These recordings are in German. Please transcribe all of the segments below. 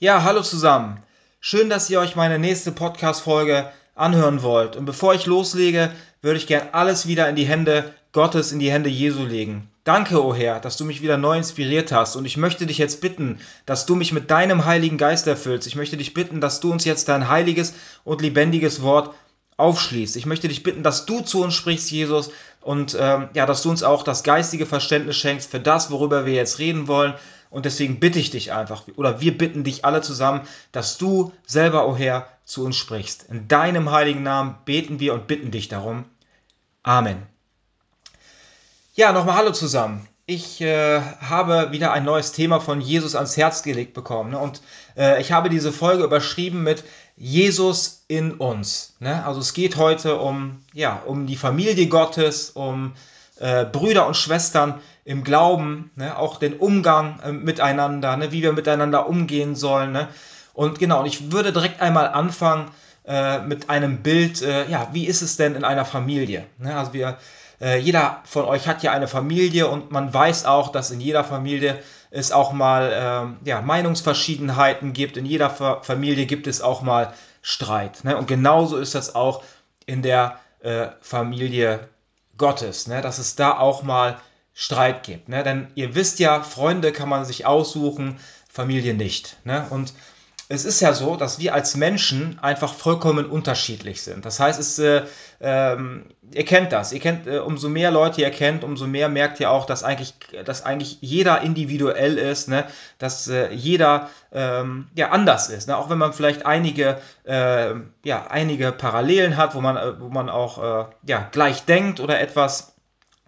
Ja, hallo zusammen. Schön, dass ihr euch meine nächste Podcast-Folge anhören wollt. Und bevor ich loslege, würde ich gern alles wieder in die Hände Gottes, in die Hände Jesu legen. Danke, o oh Herr, dass du mich wieder neu inspiriert hast. Und ich möchte dich jetzt bitten, dass du mich mit deinem Heiligen Geist erfüllst. Ich möchte dich bitten, dass du uns jetzt dein heiliges und lebendiges Wort aufschließt. Ich möchte dich bitten, dass du zu uns sprichst, Jesus, und ähm, ja, dass du uns auch das geistige Verständnis schenkst für das, worüber wir jetzt reden wollen. Und deswegen bitte ich dich einfach, oder wir bitten dich alle zusammen, dass du selber, o oh Herr, zu uns sprichst. In deinem heiligen Namen beten wir und bitten dich darum. Amen. Ja, nochmal Hallo zusammen. Ich äh, habe wieder ein neues Thema von Jesus ans Herz gelegt bekommen. Ne? Und äh, ich habe diese Folge überschrieben mit Jesus in uns. Ne? Also es geht heute um, ja, um die Familie Gottes, um äh, Brüder und Schwestern im Glauben, ne? auch den Umgang äh, miteinander, ne? wie wir miteinander umgehen sollen. Ne? Und genau, und ich würde direkt einmal anfangen äh, mit einem Bild, äh, ja, wie ist es denn in einer Familie? Ne? Also wir, äh, jeder von euch hat ja eine Familie und man weiß auch, dass in jeder Familie es auch mal ähm, ja, Meinungsverschiedenheiten gibt. In jeder Fa Familie gibt es auch mal Streit. Ne? Und genauso ist das auch in der äh, Familie Gottes, ne? dass es da auch mal Streit gibt. Ne? Denn ihr wisst ja, Freunde kann man sich aussuchen, Familie nicht. Ne? Und es ist ja so, dass wir als Menschen einfach vollkommen unterschiedlich sind. Das heißt, es, äh, ähm, ihr kennt das. Ihr kennt, äh, umso mehr Leute ihr kennt, umso mehr merkt ihr auch, dass eigentlich, dass eigentlich jeder individuell ist, ne? dass äh, jeder ähm, ja, anders ist. Ne? Auch wenn man vielleicht einige, äh, ja, einige Parallelen hat, wo man, äh, wo man auch äh, ja, gleich denkt oder etwas,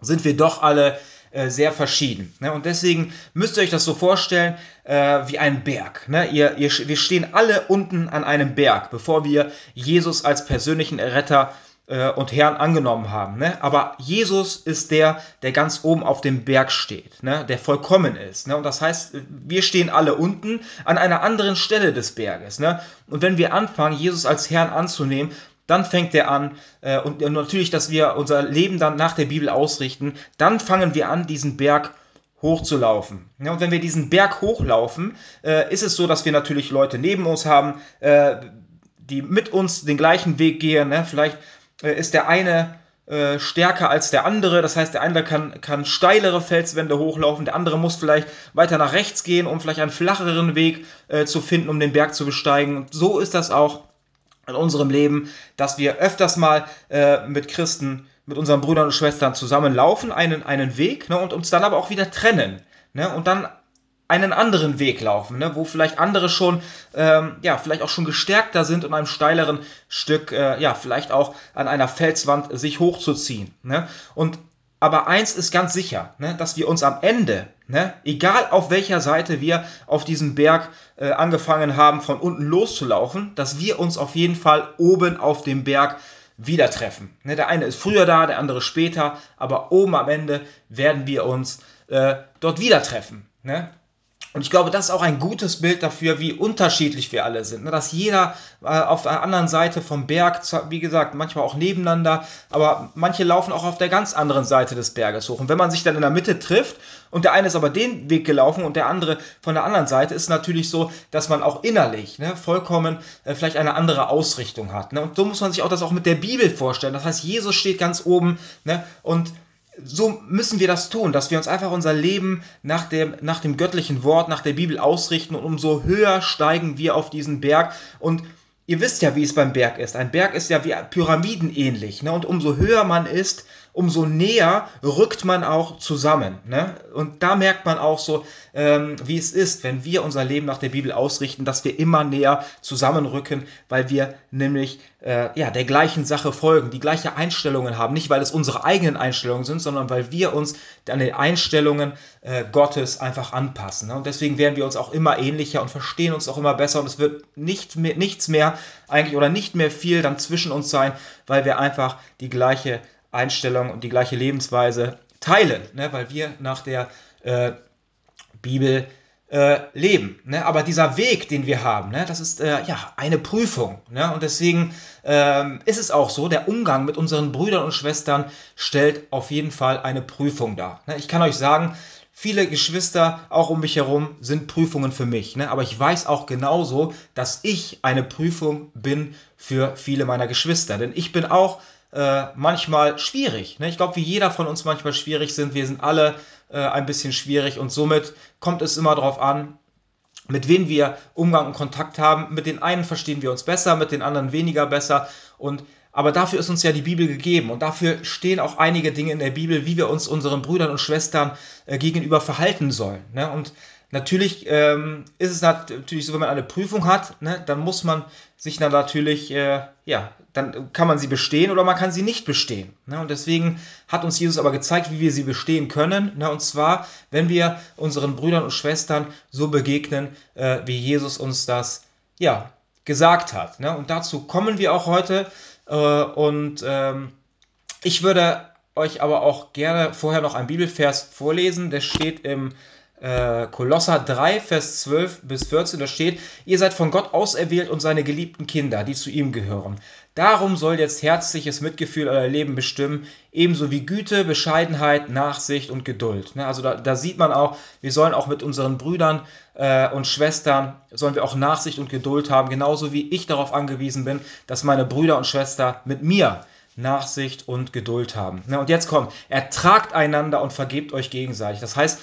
sind wir doch alle äh, sehr verschieden. Ne? Und deswegen müsst ihr euch das so vorstellen äh, wie ein Berg. Ne? Ihr, ihr, wir stehen alle unten an einem Berg, bevor wir Jesus als persönlichen Erretter äh, und Herrn angenommen haben. Ne? Aber Jesus ist der, der ganz oben auf dem Berg steht, ne? der vollkommen ist. Ne? Und das heißt, wir stehen alle unten an einer anderen Stelle des Berges. Ne? Und wenn wir anfangen, Jesus als Herrn anzunehmen, dann fängt er an, äh, und natürlich, dass wir unser Leben dann nach der Bibel ausrichten, dann fangen wir an, diesen Berg hochzulaufen. Ja, und wenn wir diesen Berg hochlaufen, äh, ist es so, dass wir natürlich Leute neben uns haben, äh, die mit uns den gleichen Weg gehen. Ne? Vielleicht äh, ist der eine äh, stärker als der andere. Das heißt, der eine kann, kann steilere Felswände hochlaufen, der andere muss vielleicht weiter nach rechts gehen, um vielleicht einen flacheren Weg äh, zu finden, um den Berg zu besteigen. Und so ist das auch in unserem Leben, dass wir öfters mal äh, mit Christen, mit unseren Brüdern und Schwestern zusammenlaufen, einen, einen Weg, ne, und uns dann aber auch wieder trennen. Ne, und dann einen anderen Weg laufen, ne, wo vielleicht andere schon, ähm, ja, vielleicht auch schon gestärkter sind und einem steileren Stück, äh, ja, vielleicht auch an einer Felswand sich hochzuziehen. Ne? Und aber eins ist ganz sicher, ne, dass wir uns am Ende, ne, egal auf welcher Seite wir auf diesem Berg äh, angefangen haben, von unten loszulaufen, dass wir uns auf jeden Fall oben auf dem Berg wieder treffen. Ne, der eine ist früher da, der andere später, aber oben am Ende werden wir uns äh, dort wieder treffen. Ne? Und ich glaube, das ist auch ein gutes Bild dafür, wie unterschiedlich wir alle sind. Ne? Dass jeder äh, auf der anderen Seite vom Berg, wie gesagt, manchmal auch nebeneinander, aber manche laufen auch auf der ganz anderen Seite des Berges hoch. Und wenn man sich dann in der Mitte trifft und der eine ist aber den Weg gelaufen und der andere von der anderen Seite, ist natürlich so, dass man auch innerlich ne, vollkommen äh, vielleicht eine andere Ausrichtung hat. Ne? Und so muss man sich auch das auch mit der Bibel vorstellen. Das heißt, Jesus steht ganz oben ne, und so müssen wir das tun, dass wir uns einfach unser Leben nach dem, nach dem göttlichen Wort, nach der Bibel ausrichten und umso höher steigen wir auf diesen Berg und Ihr wisst ja, wie es beim Berg ist. Ein Berg ist ja wie Pyramiden ähnlich. Ne? Und umso höher man ist, umso näher rückt man auch zusammen. Ne? Und da merkt man auch so, ähm, wie es ist, wenn wir unser Leben nach der Bibel ausrichten, dass wir immer näher zusammenrücken, weil wir nämlich äh, ja, der gleichen Sache folgen, die gleiche Einstellungen haben. Nicht, weil es unsere eigenen Einstellungen sind, sondern weil wir uns an den Einstellungen äh, Gottes einfach anpassen. Ne? Und deswegen werden wir uns auch immer ähnlicher und verstehen uns auch immer besser und es wird nicht mehr, nichts mehr eigentlich oder nicht mehr viel dann zwischen uns sein, weil wir einfach die gleiche Einstellung und die gleiche Lebensweise teilen, ne? weil wir nach der äh, Bibel äh, leben. Ne? Aber dieser Weg, den wir haben, ne? das ist äh, ja eine Prüfung. Ne? Und deswegen ähm, ist es auch so, der Umgang mit unseren Brüdern und Schwestern stellt auf jeden Fall eine Prüfung dar. Ne? Ich kann euch sagen, viele Geschwister auch um mich herum sind Prüfungen für mich. Ne? Aber ich weiß auch genauso, dass ich eine Prüfung bin für viele meiner Geschwister. Denn ich bin auch äh, manchmal schwierig. Ne? Ich glaube, wie jeder von uns manchmal schwierig sind. Wir sind alle äh, ein bisschen schwierig und somit kommt es immer darauf an, mit wem wir Umgang und Kontakt haben. Mit den einen verstehen wir uns besser, mit den anderen weniger besser. Und aber dafür ist uns ja die Bibel gegeben und dafür stehen auch einige Dinge in der Bibel, wie wir uns unseren Brüdern und Schwestern äh, gegenüber verhalten sollen. Ne? Und natürlich ähm, ist es natürlich so, wenn man eine Prüfung hat, ne, dann muss man sich dann natürlich, äh, ja, dann kann man sie bestehen oder man kann sie nicht bestehen. Ne? Und deswegen hat uns Jesus aber gezeigt, wie wir sie bestehen können. Ne? Und zwar, wenn wir unseren Brüdern und Schwestern so begegnen, äh, wie Jesus uns das, ja, gesagt hat. Ne? Und dazu kommen wir auch heute. Äh, und ähm, ich würde euch aber auch gerne vorher noch ein Bibelvers vorlesen. Der steht im äh, Kolosser 3, Vers 12 bis 14. Da steht, ihr seid von Gott auserwählt und seine geliebten Kinder, die zu ihm gehören. Darum soll jetzt herzliches Mitgefühl euer Leben bestimmen, ebenso wie Güte, Bescheidenheit, Nachsicht und Geduld. Ne, also da, da sieht man auch, wir sollen auch mit unseren Brüdern äh, und Schwestern, sollen wir auch Nachsicht und Geduld haben, genauso wie ich darauf angewiesen bin, dass meine Brüder und Schwestern mit mir Nachsicht und Geduld haben. Ne, und jetzt kommt, ertragt einander und vergebt euch gegenseitig. Das heißt,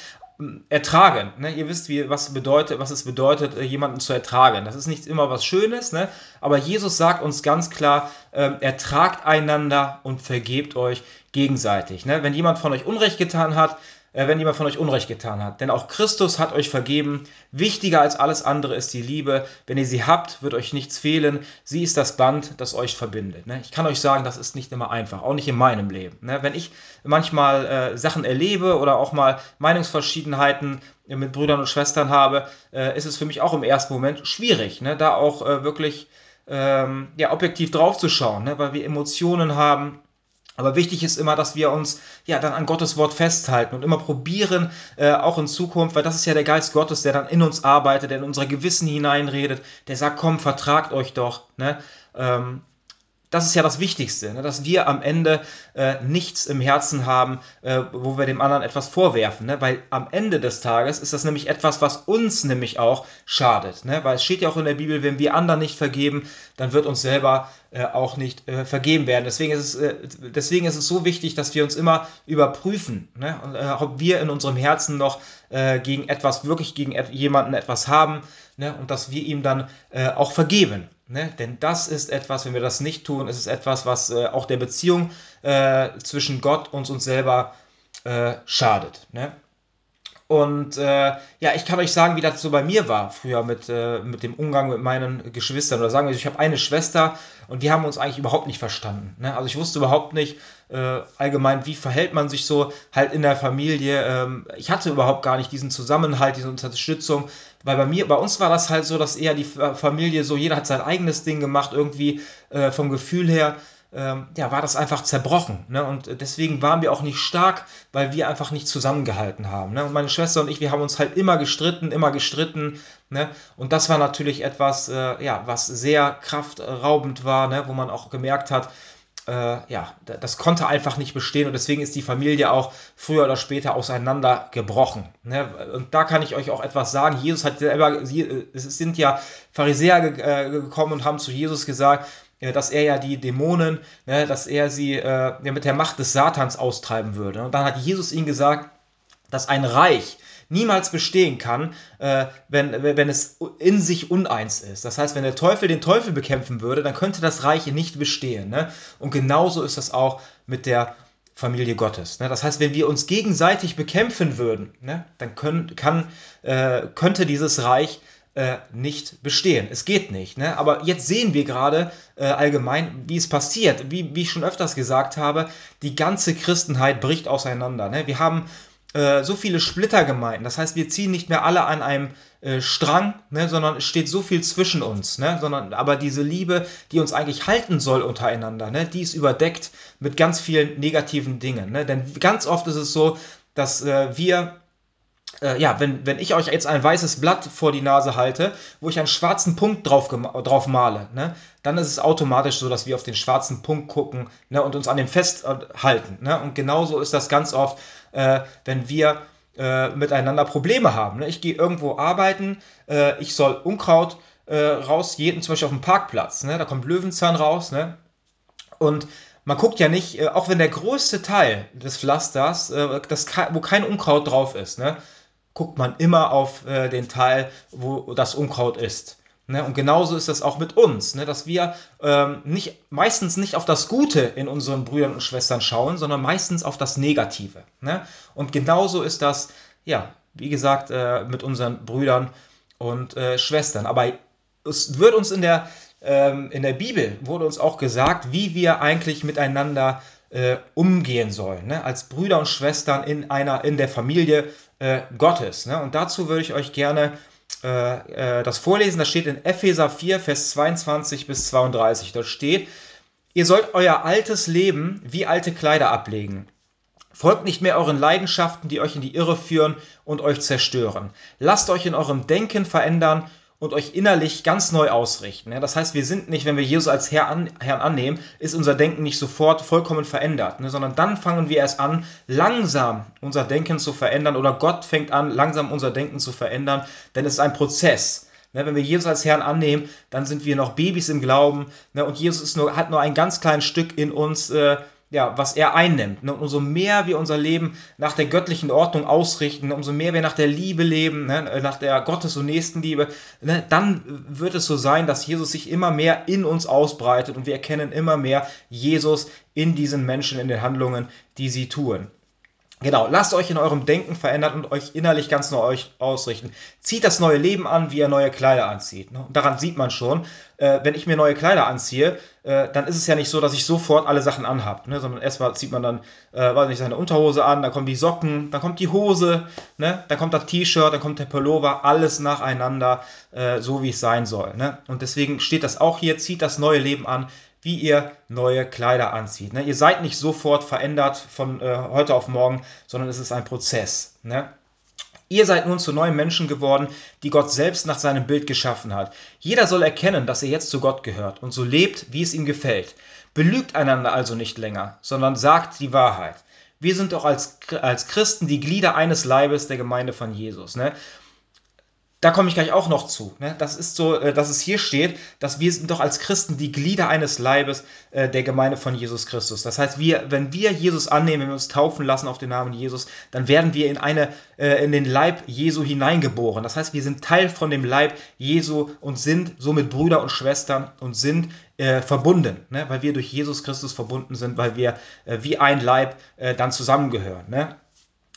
ertragen. Ne? Ihr wisst, wie, was, bedeutet, was es bedeutet, äh, jemanden zu ertragen. Das ist nicht immer was Schönes, ne? aber Jesus sagt uns ganz klar, ähm, ertragt einander und vergebt euch gegenseitig. Ne? Wenn jemand von euch Unrecht getan hat, wenn jemand von euch Unrecht getan hat. Denn auch Christus hat euch vergeben. Wichtiger als alles andere ist die Liebe. Wenn ihr sie habt, wird euch nichts fehlen. Sie ist das Band, das euch verbindet. Ne? Ich kann euch sagen, das ist nicht immer einfach, auch nicht in meinem Leben. Ne? Wenn ich manchmal äh, Sachen erlebe oder auch mal Meinungsverschiedenheiten mit Brüdern und Schwestern habe, äh, ist es für mich auch im ersten Moment schwierig, ne? da auch äh, wirklich ähm, objektiv draufzuschauen, weil wir Emotionen haben aber wichtig ist immer, dass wir uns ja dann an Gottes Wort festhalten und immer probieren, äh, auch in Zukunft, weil das ist ja der Geist Gottes, der dann in uns arbeitet, der in unser Gewissen hineinredet, der sagt, komm, vertragt euch doch. Ne? Ähm, das ist ja das Wichtigste, ne? dass wir am Ende äh, nichts im Herzen haben, äh, wo wir dem anderen etwas vorwerfen. Ne? Weil am Ende des Tages ist das nämlich etwas, was uns nämlich auch schadet. Ne? Weil es steht ja auch in der Bibel, wenn wir anderen nicht vergeben, dann wird uns selber äh, auch nicht äh, vergeben werden. Deswegen ist, es, äh, deswegen ist es so wichtig, dass wir uns immer überprüfen, ne? Äh, ob wir in unserem Herzen noch gegen etwas, wirklich gegen jemanden etwas haben ne? und dass wir ihm dann auch vergeben. Ne? Denn das ist etwas, wenn wir das nicht tun, ist es etwas, was äh, auch der Beziehung äh, zwischen Gott und uns selber äh, schadet. Ne? Und äh, ja, ich kann euch sagen, wie das so bei mir war früher mit, äh, mit dem Umgang mit meinen Geschwistern. Oder sagen wir, ich habe eine Schwester und wir haben uns eigentlich überhaupt nicht verstanden. Ne? Also ich wusste überhaupt nicht äh, allgemein, wie verhält man sich so halt in der Familie. Ähm, ich hatte überhaupt gar nicht diesen Zusammenhalt, diese Unterstützung. Weil bei mir, bei uns war das halt so, dass eher die Familie so, jeder hat sein eigenes Ding gemacht, irgendwie äh, vom Gefühl her ähm, ja, war das einfach zerbrochen. Ne? Und deswegen waren wir auch nicht stark, weil wir einfach nicht zusammengehalten haben. Ne? Und meine Schwester und ich, wir haben uns halt immer gestritten, immer gestritten. Ne? Und das war natürlich etwas, äh, ja, was sehr kraftraubend war, ne? wo man auch gemerkt hat, äh, ja, das konnte einfach nicht bestehen und deswegen ist die Familie auch früher oder später auseinandergebrochen. Ne? Und da kann ich euch auch etwas sagen. Jesus hat selber, es sind ja Pharisäer äh, gekommen und haben zu Jesus gesagt, dass er ja die Dämonen, ne, dass er sie äh, mit der Macht des Satans austreiben würde. Und dann hat Jesus ihnen gesagt, dass ein Reich niemals bestehen kann, äh, wenn, wenn es in sich uneins ist. Das heißt, wenn der Teufel den Teufel bekämpfen würde, dann könnte das Reich nicht bestehen. Ne? Und genauso ist das auch mit der Familie Gottes. Ne? Das heißt, wenn wir uns gegenseitig bekämpfen würden, ne, dann können, kann, äh, könnte dieses Reich äh, nicht bestehen. Es geht nicht. Ne? Aber jetzt sehen wir gerade äh, allgemein, wie es passiert. Wie, wie ich schon öfters gesagt habe, die ganze Christenheit bricht auseinander. Ne? Wir haben äh, so viele Splittergemeinden. Das heißt, wir ziehen nicht mehr alle an einem äh, Strang, ne, sondern es steht so viel zwischen uns. Ne, sondern aber diese Liebe, die uns eigentlich halten soll untereinander, ne, die ist überdeckt mit ganz vielen negativen Dingen. Ne? Denn ganz oft ist es so, dass äh, wir äh, ja, wenn, wenn ich euch jetzt ein weißes Blatt vor die Nase halte, wo ich einen schwarzen Punkt drauf, drauf male, ne, dann ist es automatisch so, dass wir auf den schwarzen Punkt gucken ne, und uns an dem festhalten. Ne? Und genauso ist das ganz oft, äh, wenn wir äh, miteinander Probleme haben. Ne? Ich gehe irgendwo arbeiten, äh, ich soll Unkraut äh, rausjäten, zum Beispiel auf dem Parkplatz. Ne? Da kommt Löwenzahn raus. Ne? Und man guckt ja nicht, äh, auch wenn der größte Teil des Pflasters, äh, das, wo kein Unkraut drauf ist, ne? guckt man immer auf den Teil, wo das Unkraut ist. Ne? Und genauso ist das auch mit uns, ne? dass wir ähm, nicht, meistens nicht auf das Gute in unseren Brüdern und Schwestern schauen, sondern meistens auf das Negative. Ne? Und genauso ist das, ja, wie gesagt, äh, mit unseren Brüdern und äh, Schwestern. Aber es wird uns in der, ähm, in der Bibel, wurde uns auch gesagt, wie wir eigentlich miteinander äh, umgehen sollen, ne? als Brüder und Schwestern in einer, in der Familie äh, Gottes. Ne? Und dazu würde ich euch gerne äh, äh, das vorlesen. Das steht in Epheser 4, Vers 22 bis 32. Dort steht, ihr sollt euer altes Leben wie alte Kleider ablegen. Folgt nicht mehr euren Leidenschaften, die euch in die Irre führen und euch zerstören. Lasst euch in eurem Denken verändern und euch innerlich ganz neu ausrichten. Das heißt, wir sind nicht, wenn wir Jesus als Herr an, Herrn annehmen, ist unser Denken nicht sofort vollkommen verändert, ne? sondern dann fangen wir erst an, langsam unser Denken zu verändern oder Gott fängt an, langsam unser Denken zu verändern, denn es ist ein Prozess. Ne? Wenn wir Jesus als Herrn annehmen, dann sind wir noch Babys im Glauben ne? und Jesus nur, hat nur ein ganz kleines Stück in uns. Äh, ja, was er einnimmt. Ne? Und umso mehr wir unser Leben nach der göttlichen Ordnung ausrichten, ne? umso mehr wir nach der Liebe leben, ne? nach der Gottes- und Nächstenliebe, ne? dann wird es so sein, dass Jesus sich immer mehr in uns ausbreitet und wir erkennen immer mehr Jesus in diesen Menschen, in den Handlungen, die sie tun. Genau, lasst euch in eurem Denken verändern und euch innerlich ganz neu ausrichten. Zieht das neue Leben an, wie ihr neue Kleider anzieht. Und daran sieht man schon, äh, wenn ich mir neue Kleider anziehe, äh, dann ist es ja nicht so, dass ich sofort alle Sachen anhabe, ne? sondern erstmal zieht man dann, äh, weiß nicht, seine Unterhose an, dann kommen die Socken, dann kommt die Hose, ne? dann kommt das T-Shirt, dann kommt der Pullover, alles nacheinander, äh, so wie es sein soll. Ne? Und deswegen steht das auch hier, zieht das neue Leben an, wie ihr neue Kleider anzieht. Ne? Ihr seid nicht sofort verändert von äh, heute auf morgen, sondern es ist ein Prozess. Ne? Ihr seid nun zu neuen Menschen geworden, die Gott selbst nach seinem Bild geschaffen hat. Jeder soll erkennen, dass er jetzt zu Gott gehört und so lebt, wie es ihm gefällt. Belügt einander also nicht länger, sondern sagt die Wahrheit. Wir sind doch als, als Christen die Glieder eines Leibes der Gemeinde von Jesus. Ne? Da komme ich gleich auch noch zu. Ne? Das ist so, äh, dass es hier steht, dass wir sind doch als Christen die Glieder eines Leibes äh, der Gemeinde von Jesus Christus. Das heißt, wir, wenn wir Jesus annehmen, wenn wir uns taufen lassen auf den Namen Jesus, dann werden wir in eine, äh, in den Leib Jesu hineingeboren. Das heißt, wir sind Teil von dem Leib Jesu und sind somit Brüder und Schwestern und sind äh, verbunden, ne? weil wir durch Jesus Christus verbunden sind, weil wir äh, wie ein Leib äh, dann zusammengehören. Ne?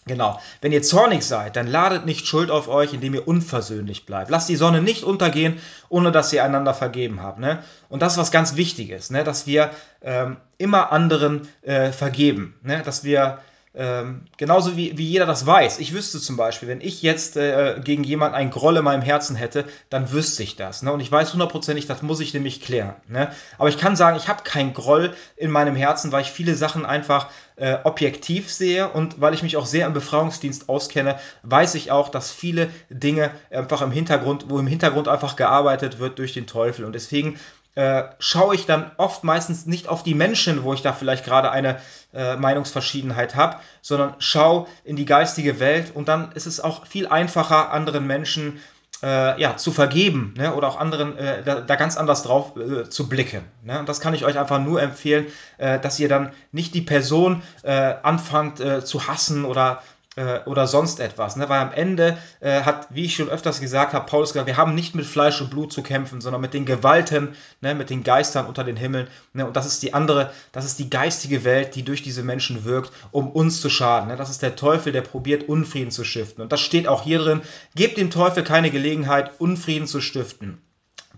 Genau. Wenn ihr zornig seid, dann ladet nicht Schuld auf euch, indem ihr unversöhnlich bleibt. Lasst die Sonne nicht untergehen, ohne dass ihr einander vergeben habt. Ne? Und das ist was ganz Wichtiges, ne? dass wir ähm, immer anderen äh, vergeben. Ne? Dass wir ähm, genauso wie, wie jeder das weiß. Ich wüsste zum Beispiel, wenn ich jetzt äh, gegen jemanden einen Groll in meinem Herzen hätte, dann wüsste ich das. Ne? Und ich weiß hundertprozentig, das muss ich nämlich klären. Ne? Aber ich kann sagen, ich habe keinen Groll in meinem Herzen, weil ich viele Sachen einfach äh, objektiv sehe und weil ich mich auch sehr im Befreiungsdienst auskenne, weiß ich auch, dass viele Dinge einfach im Hintergrund, wo im Hintergrund einfach gearbeitet wird durch den Teufel. Und deswegen äh, schaue ich dann oft meistens nicht auf die Menschen, wo ich da vielleicht gerade eine äh, Meinungsverschiedenheit habe, sondern schaue in die geistige Welt und dann ist es auch viel einfacher, anderen Menschen äh, ja, zu vergeben ne? oder auch anderen äh, da, da, ganz anders drauf äh, zu blicken. Ne? Und das kann ich euch einfach nur empfehlen, dass ihr dann nicht die Person anfangt zu hassen oder oder sonst etwas. Ne? Weil am Ende äh, hat, wie ich schon öfters gesagt habe, Paulus gesagt, wir haben nicht mit Fleisch und Blut zu kämpfen, sondern mit den Gewalten, ne? mit den Geistern unter den Himmeln. Ne? Und das ist die andere, das ist die geistige Welt, die durch diese Menschen wirkt, um uns zu schaden. Ne? Das ist der Teufel, der probiert, Unfrieden zu stiften. Und das steht auch hier drin, gebt dem Teufel keine Gelegenheit, Unfrieden zu stiften.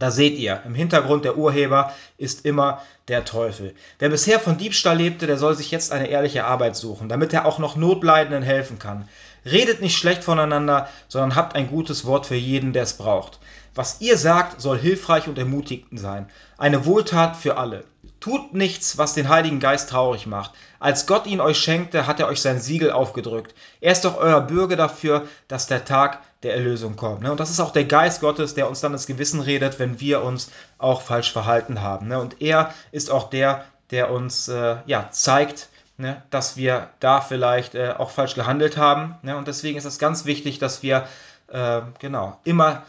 Da seht ihr, im Hintergrund der Urheber ist immer der Teufel. Wer bisher von Diebstahl lebte, der soll sich jetzt eine ehrliche Arbeit suchen, damit er auch noch Notleidenden helfen kann. Redet nicht schlecht voneinander, sondern habt ein gutes Wort für jeden, der es braucht. Was ihr sagt, soll hilfreich und ermutigend sein. Eine Wohltat für alle. Tut nichts, was den Heiligen Geist traurig macht. Als Gott ihn euch schenkte, hat er euch sein Siegel aufgedrückt. Er ist doch euer Bürger dafür, dass der Tag der Erlösung kommt. Ne? Und das ist auch der Geist Gottes, der uns dann ins Gewissen redet, wenn wir uns auch falsch verhalten haben. Ne? Und er ist auch der, der uns äh, ja, zeigt, ne, dass wir da vielleicht äh, auch falsch gehandelt haben. Und deswegen ist es ganz wichtig, dass wir äh, genau immer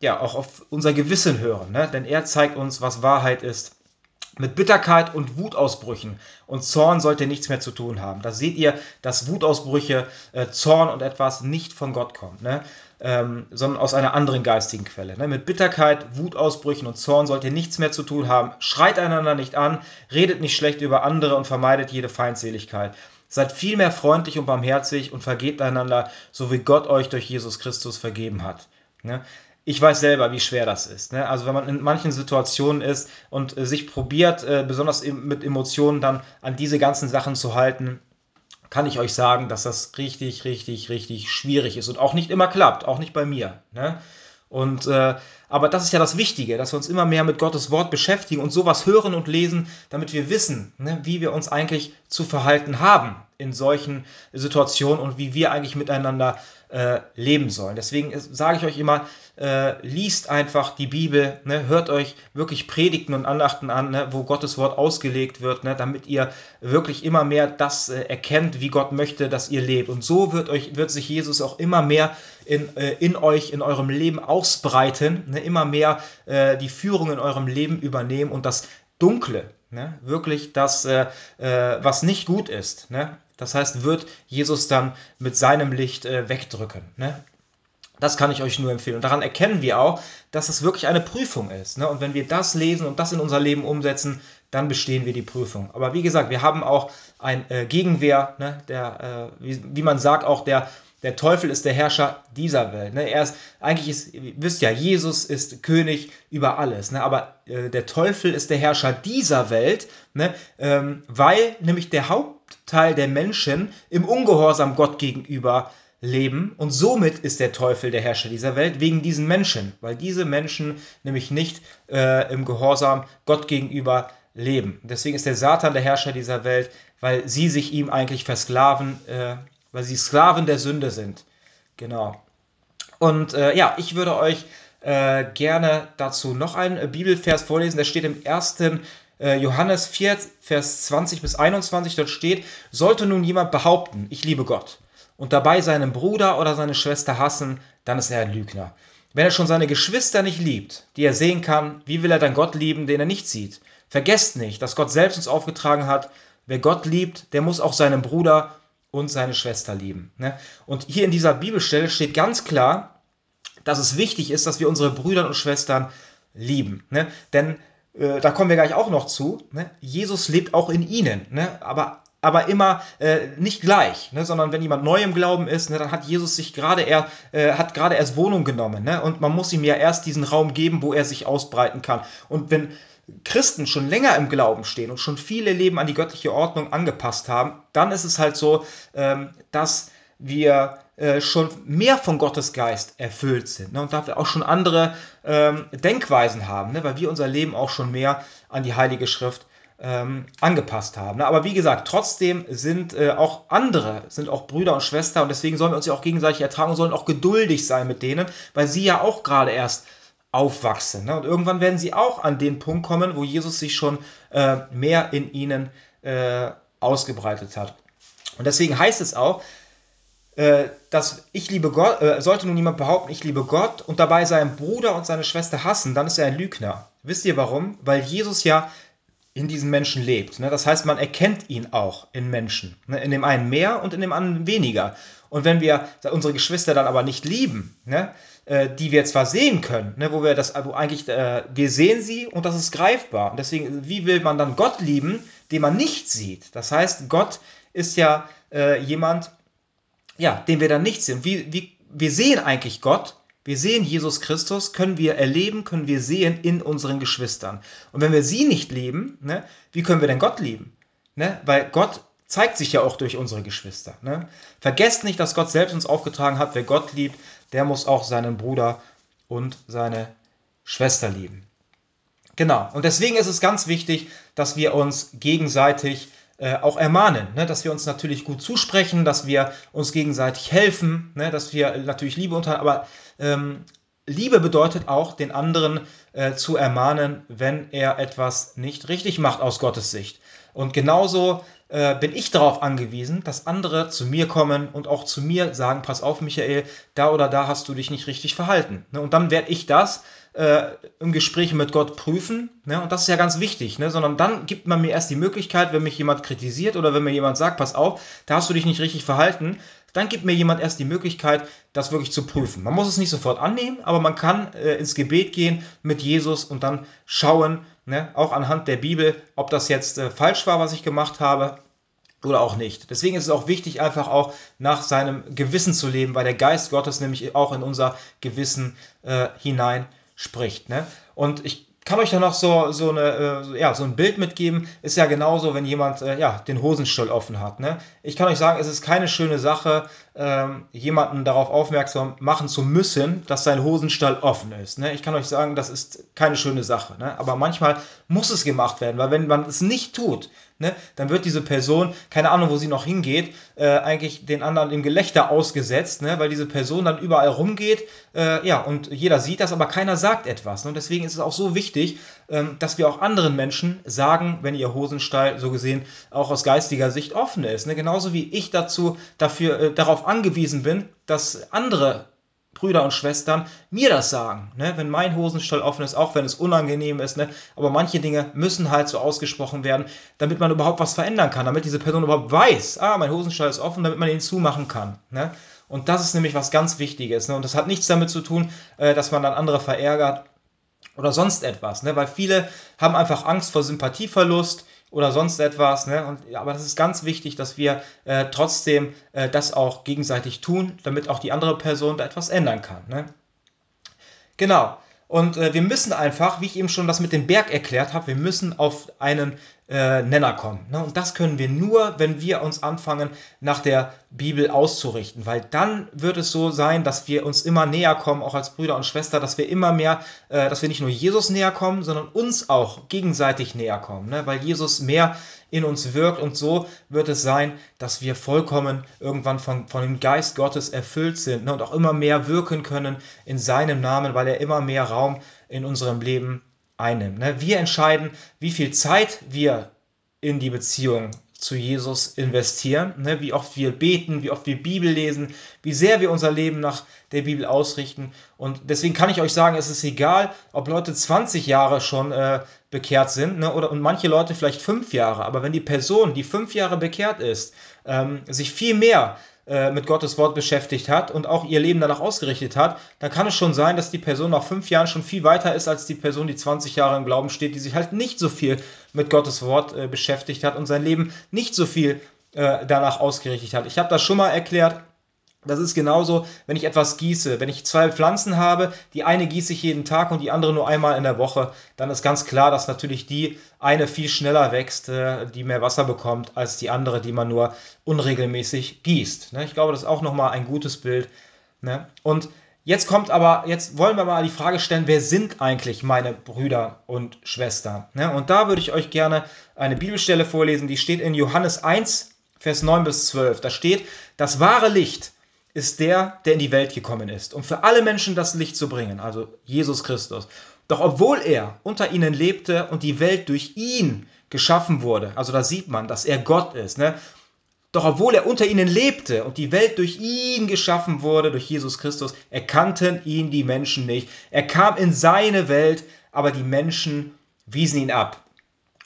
ja auch auf unser Gewissen hören, denn er zeigt uns, was Wahrheit ist. Mit Bitterkeit und Wutausbrüchen und Zorn sollt ihr nichts mehr zu tun haben. Da seht ihr, dass Wutausbrüche, äh, Zorn und etwas nicht von Gott kommt, ne? ähm, sondern aus einer anderen geistigen Quelle. Ne? Mit Bitterkeit, Wutausbrüchen und Zorn sollt ihr nichts mehr zu tun haben. Schreit einander nicht an, redet nicht schlecht über andere und vermeidet jede Feindseligkeit. Seid vielmehr freundlich und barmherzig und vergebt einander, so wie Gott euch durch Jesus Christus vergeben hat. Ne? Ich weiß selber, wie schwer das ist. Ne? Also wenn man in manchen Situationen ist und äh, sich probiert, äh, besonders mit Emotionen dann an diese ganzen Sachen zu halten, kann ich euch sagen, dass das richtig, richtig, richtig schwierig ist und auch nicht immer klappt, auch nicht bei mir. Ne? Und äh, aber das ist ja das Wichtige, dass wir uns immer mehr mit Gottes Wort beschäftigen und sowas hören und lesen, damit wir wissen, ne, wie wir uns eigentlich zu verhalten haben in solchen Situationen und wie wir eigentlich miteinander äh, leben sollen. Deswegen sage ich euch immer, äh, liest einfach die Bibel, ne, hört euch wirklich Predigten und Andachten an, ne, wo Gottes Wort ausgelegt wird, ne, damit ihr wirklich immer mehr das äh, erkennt, wie Gott möchte, dass ihr lebt. Und so wird, euch, wird sich Jesus auch immer mehr in, äh, in euch, in eurem Leben ausbreiten, ne, immer mehr äh, die Führung in eurem Leben übernehmen und das Dunkle, ne, wirklich das, äh, was nicht gut ist, ne, das heißt, wird Jesus dann mit seinem Licht äh, wegdrücken. Ne? Das kann ich euch nur empfehlen. Und daran erkennen wir auch, dass es wirklich eine Prüfung ist. Ne? Und wenn wir das lesen und das in unser Leben umsetzen, dann bestehen wir die Prüfung. Aber wie gesagt, wir haben auch ein äh, Gegenwehr, ne? der, äh, wie, wie, man sagt, auch der, der Teufel ist der Herrscher dieser Welt. Ne? Er ist, eigentlich ist, ihr wisst ja, Jesus ist König über alles. Ne? Aber äh, der Teufel ist der Herrscher dieser Welt, ne? ähm, weil nämlich der Haupt Teil der Menschen im Ungehorsam Gott gegenüber leben und somit ist der Teufel der Herrscher dieser Welt wegen diesen Menschen, weil diese Menschen nämlich nicht äh, im Gehorsam Gott gegenüber leben. Deswegen ist der Satan der Herrscher dieser Welt, weil sie sich ihm eigentlich versklaven, äh, weil sie Sklaven der Sünde sind. Genau. Und äh, ja, ich würde euch äh, gerne dazu noch einen Bibelvers vorlesen. Der steht im ersten äh, Johannes 4, Vers 20 bis 21, dort steht, sollte nun jemand behaupten, ich liebe Gott, und dabei seinen Bruder oder seine Schwester hassen, dann ist er ein Lügner. Wenn er schon seine Geschwister nicht liebt, die er sehen kann, wie will er dann Gott lieben, den er nicht sieht? Vergesst nicht, dass Gott selbst uns aufgetragen hat, wer Gott liebt, der muss auch seinen Bruder und seine Schwester lieben. Ne? Und hier in dieser Bibelstelle steht ganz klar, dass es wichtig ist, dass wir unsere Brüder und Schwestern lieben. Ne? Denn äh, da kommen wir gleich auch noch zu, ne? Jesus lebt auch in ihnen, ne? aber, aber immer äh, nicht gleich, ne? sondern wenn jemand neu im Glauben ist, ne, dann hat Jesus sich gerade er, äh, hat gerade erst Wohnung genommen ne? und man muss ihm ja erst diesen Raum geben, wo er sich ausbreiten kann. Und wenn Christen schon länger im Glauben stehen und schon viele Leben an die göttliche Ordnung angepasst haben, dann ist es halt so, ähm, dass wir äh, schon mehr von Gottes Geist erfüllt sind ne, und dafür auch schon andere ähm, Denkweisen haben, ne, weil wir unser Leben auch schon mehr an die Heilige Schrift ähm, angepasst haben. Ne. Aber wie gesagt, trotzdem sind äh, auch andere, sind auch Brüder und Schwestern und deswegen sollen wir uns ja auch gegenseitig ertragen und sollen auch geduldig sein mit denen, weil sie ja auch gerade erst aufwachsen. Ne? Und irgendwann werden sie auch an den Punkt kommen, wo Jesus sich schon äh, mehr in ihnen äh, ausgebreitet hat. Und deswegen heißt es auch, äh, dass ich liebe Gott, äh, sollte nun jemand behaupten, ich liebe Gott und dabei seinen Bruder und seine Schwester hassen, dann ist er ein Lügner. Wisst ihr warum? Weil Jesus ja in diesen Menschen lebt. Ne? Das heißt, man erkennt ihn auch in Menschen. Ne? In dem einen mehr und in dem anderen weniger. Und wenn wir unsere Geschwister dann aber nicht lieben, ne? Äh, die wir zwar sehen können, ne? wo wir das, also eigentlich, äh, wir sehen sie und das ist greifbar. Und deswegen, wie will man dann Gott lieben, den man nicht sieht? Das heißt, Gott ist ja äh, jemand, ja, den wir dann nicht sehen. Wie, wie, wir sehen eigentlich Gott, wir sehen Jesus Christus, können wir erleben, können wir sehen in unseren Geschwistern. Und wenn wir sie nicht lieben, ne, wie können wir denn Gott lieben? Ne? Weil Gott zeigt sich ja auch durch unsere Geschwister. Ne? Vergesst nicht, dass Gott selbst uns aufgetragen hat, wer Gott liebt, der muss auch seinen Bruder und seine Schwester lieben. Genau. Und deswegen ist es ganz wichtig, dass wir uns gegenseitig äh, auch ermahnen, ne? dass wir uns natürlich gut zusprechen, dass wir uns gegenseitig helfen, ne? dass wir natürlich Liebe unterhalten, aber ähm, Liebe bedeutet auch, den anderen äh, zu ermahnen, wenn er etwas nicht richtig macht aus Gottes Sicht. Und genauso äh, bin ich darauf angewiesen, dass andere zu mir kommen und auch zu mir sagen, pass auf, Michael, da oder da hast du dich nicht richtig verhalten. Ne? Und dann werde ich das äh, im Gespräch mit Gott prüfen. Ne? Und das ist ja ganz wichtig, ne? sondern dann gibt man mir erst die Möglichkeit, wenn mich jemand kritisiert oder wenn mir jemand sagt, pass auf, da hast du dich nicht richtig verhalten, dann gibt mir jemand erst die Möglichkeit, das wirklich zu prüfen. Man muss es nicht sofort annehmen, aber man kann äh, ins Gebet gehen mit Jesus und dann schauen, ne, auch anhand der Bibel, ob das jetzt äh, falsch war, was ich gemacht habe oder auch nicht. Deswegen ist es auch wichtig, einfach auch nach seinem Gewissen zu leben, weil der Geist Gottes nämlich auch in unser Gewissen äh, hinein spricht. Ne? Und ich kann euch da noch so, so, eine, äh, ja, so ein Bild mitgeben. Ist ja genauso, wenn jemand äh, ja, den Hosenstall offen hat. Ne? Ich kann euch sagen, es ist keine schöne Sache, ähm, jemanden darauf aufmerksam machen zu müssen, dass sein Hosenstall offen ist. Ne? Ich kann euch sagen, das ist keine schöne Sache. Ne? Aber manchmal muss es gemacht werden, weil wenn man es nicht tut, ne, dann wird diese Person, keine Ahnung, wo sie noch hingeht, äh, eigentlich den anderen im Gelächter ausgesetzt, ne, weil diese Person dann überall rumgeht, äh, ja, und jeder sieht das, aber keiner sagt etwas. Ne? Und deswegen ist es auch so wichtig, ähm, dass wir auch anderen Menschen sagen, wenn ihr Hosenstall so gesehen auch aus geistiger Sicht offen ist. Ne? Genauso wie ich dazu, dafür, äh, darauf angewiesen bin, dass andere Brüder und Schwestern mir das sagen, ne? wenn mein Hosenstall offen ist, auch wenn es unangenehm ist. Ne? Aber manche Dinge müssen halt so ausgesprochen werden, damit man überhaupt was verändern kann, damit diese Person überhaupt weiß, ah, mein Hosenstall ist offen, damit man ihn zumachen kann. Ne? Und das ist nämlich was ganz Wichtiges. Ne? Und das hat nichts damit zu tun, äh, dass man dann andere verärgert oder sonst etwas. Ne? Weil viele haben einfach Angst vor Sympathieverlust oder sonst etwas. Ne? Und, aber das ist ganz wichtig, dass wir äh, trotzdem äh, das auch gegenseitig tun, damit auch die andere Person da etwas ändern kann. Ne? Genau. Und äh, wir müssen einfach, wie ich eben schon das mit dem Berg erklärt habe, wir müssen auf einen äh, Nenner kommen. Ne? Und das können wir nur, wenn wir uns anfangen, nach der Bibel auszurichten, weil dann wird es so sein, dass wir uns immer näher kommen, auch als Brüder und Schwester, dass wir immer mehr, äh, dass wir nicht nur Jesus näher kommen, sondern uns auch gegenseitig näher kommen, ne? weil Jesus mehr in uns wirkt und so wird es sein, dass wir vollkommen irgendwann von, von dem Geist Gottes erfüllt sind ne? und auch immer mehr wirken können in seinem Namen, weil er immer mehr Raum in unserem Leben einnimmt. Ne? Wir entscheiden, wie viel Zeit wir in die Beziehung zu Jesus investieren, ne? wie oft wir beten, wie oft wir Bibel lesen, wie sehr wir unser Leben nach der Bibel ausrichten. Und deswegen kann ich euch sagen, es ist egal, ob Leute 20 Jahre schon äh, bekehrt sind ne? oder und manche Leute vielleicht fünf Jahre. Aber wenn die Person, die fünf Jahre bekehrt ist, ähm, sich viel mehr äh, mit Gottes Wort beschäftigt hat und auch ihr Leben danach ausgerichtet hat, dann kann es schon sein, dass die Person nach fünf Jahren schon viel weiter ist als die Person, die 20 Jahre im Glauben steht, die sich halt nicht so viel mit Gottes Wort äh, beschäftigt hat und sein Leben nicht so viel äh, danach ausgerichtet hat. Ich habe das schon mal erklärt. Das ist genauso, wenn ich etwas gieße. Wenn ich zwei Pflanzen habe, die eine gieße ich jeden Tag und die andere nur einmal in der Woche, dann ist ganz klar, dass natürlich die eine viel schneller wächst, äh, die mehr Wasser bekommt, als die andere, die man nur unregelmäßig gießt. Ne? Ich glaube, das ist auch nochmal ein gutes Bild. Ne? Und jetzt kommt aber, jetzt wollen wir mal die Frage stellen, wer sind eigentlich meine Brüder und Schwestern? Ne? Und da würde ich euch gerne eine Bibelstelle vorlesen, die steht in Johannes 1, Vers 9 bis 12. Da steht, das wahre Licht ist der, der in die Welt gekommen ist, um für alle Menschen das Licht zu bringen, also Jesus Christus. Doch obwohl er unter ihnen lebte und die Welt durch ihn geschaffen wurde, also da sieht man, dass er Gott ist, ne? Doch obwohl er unter ihnen lebte und die Welt durch ihn geschaffen wurde, durch Jesus Christus, erkannten ihn die Menschen nicht. Er kam in seine Welt, aber die Menschen wiesen ihn ab.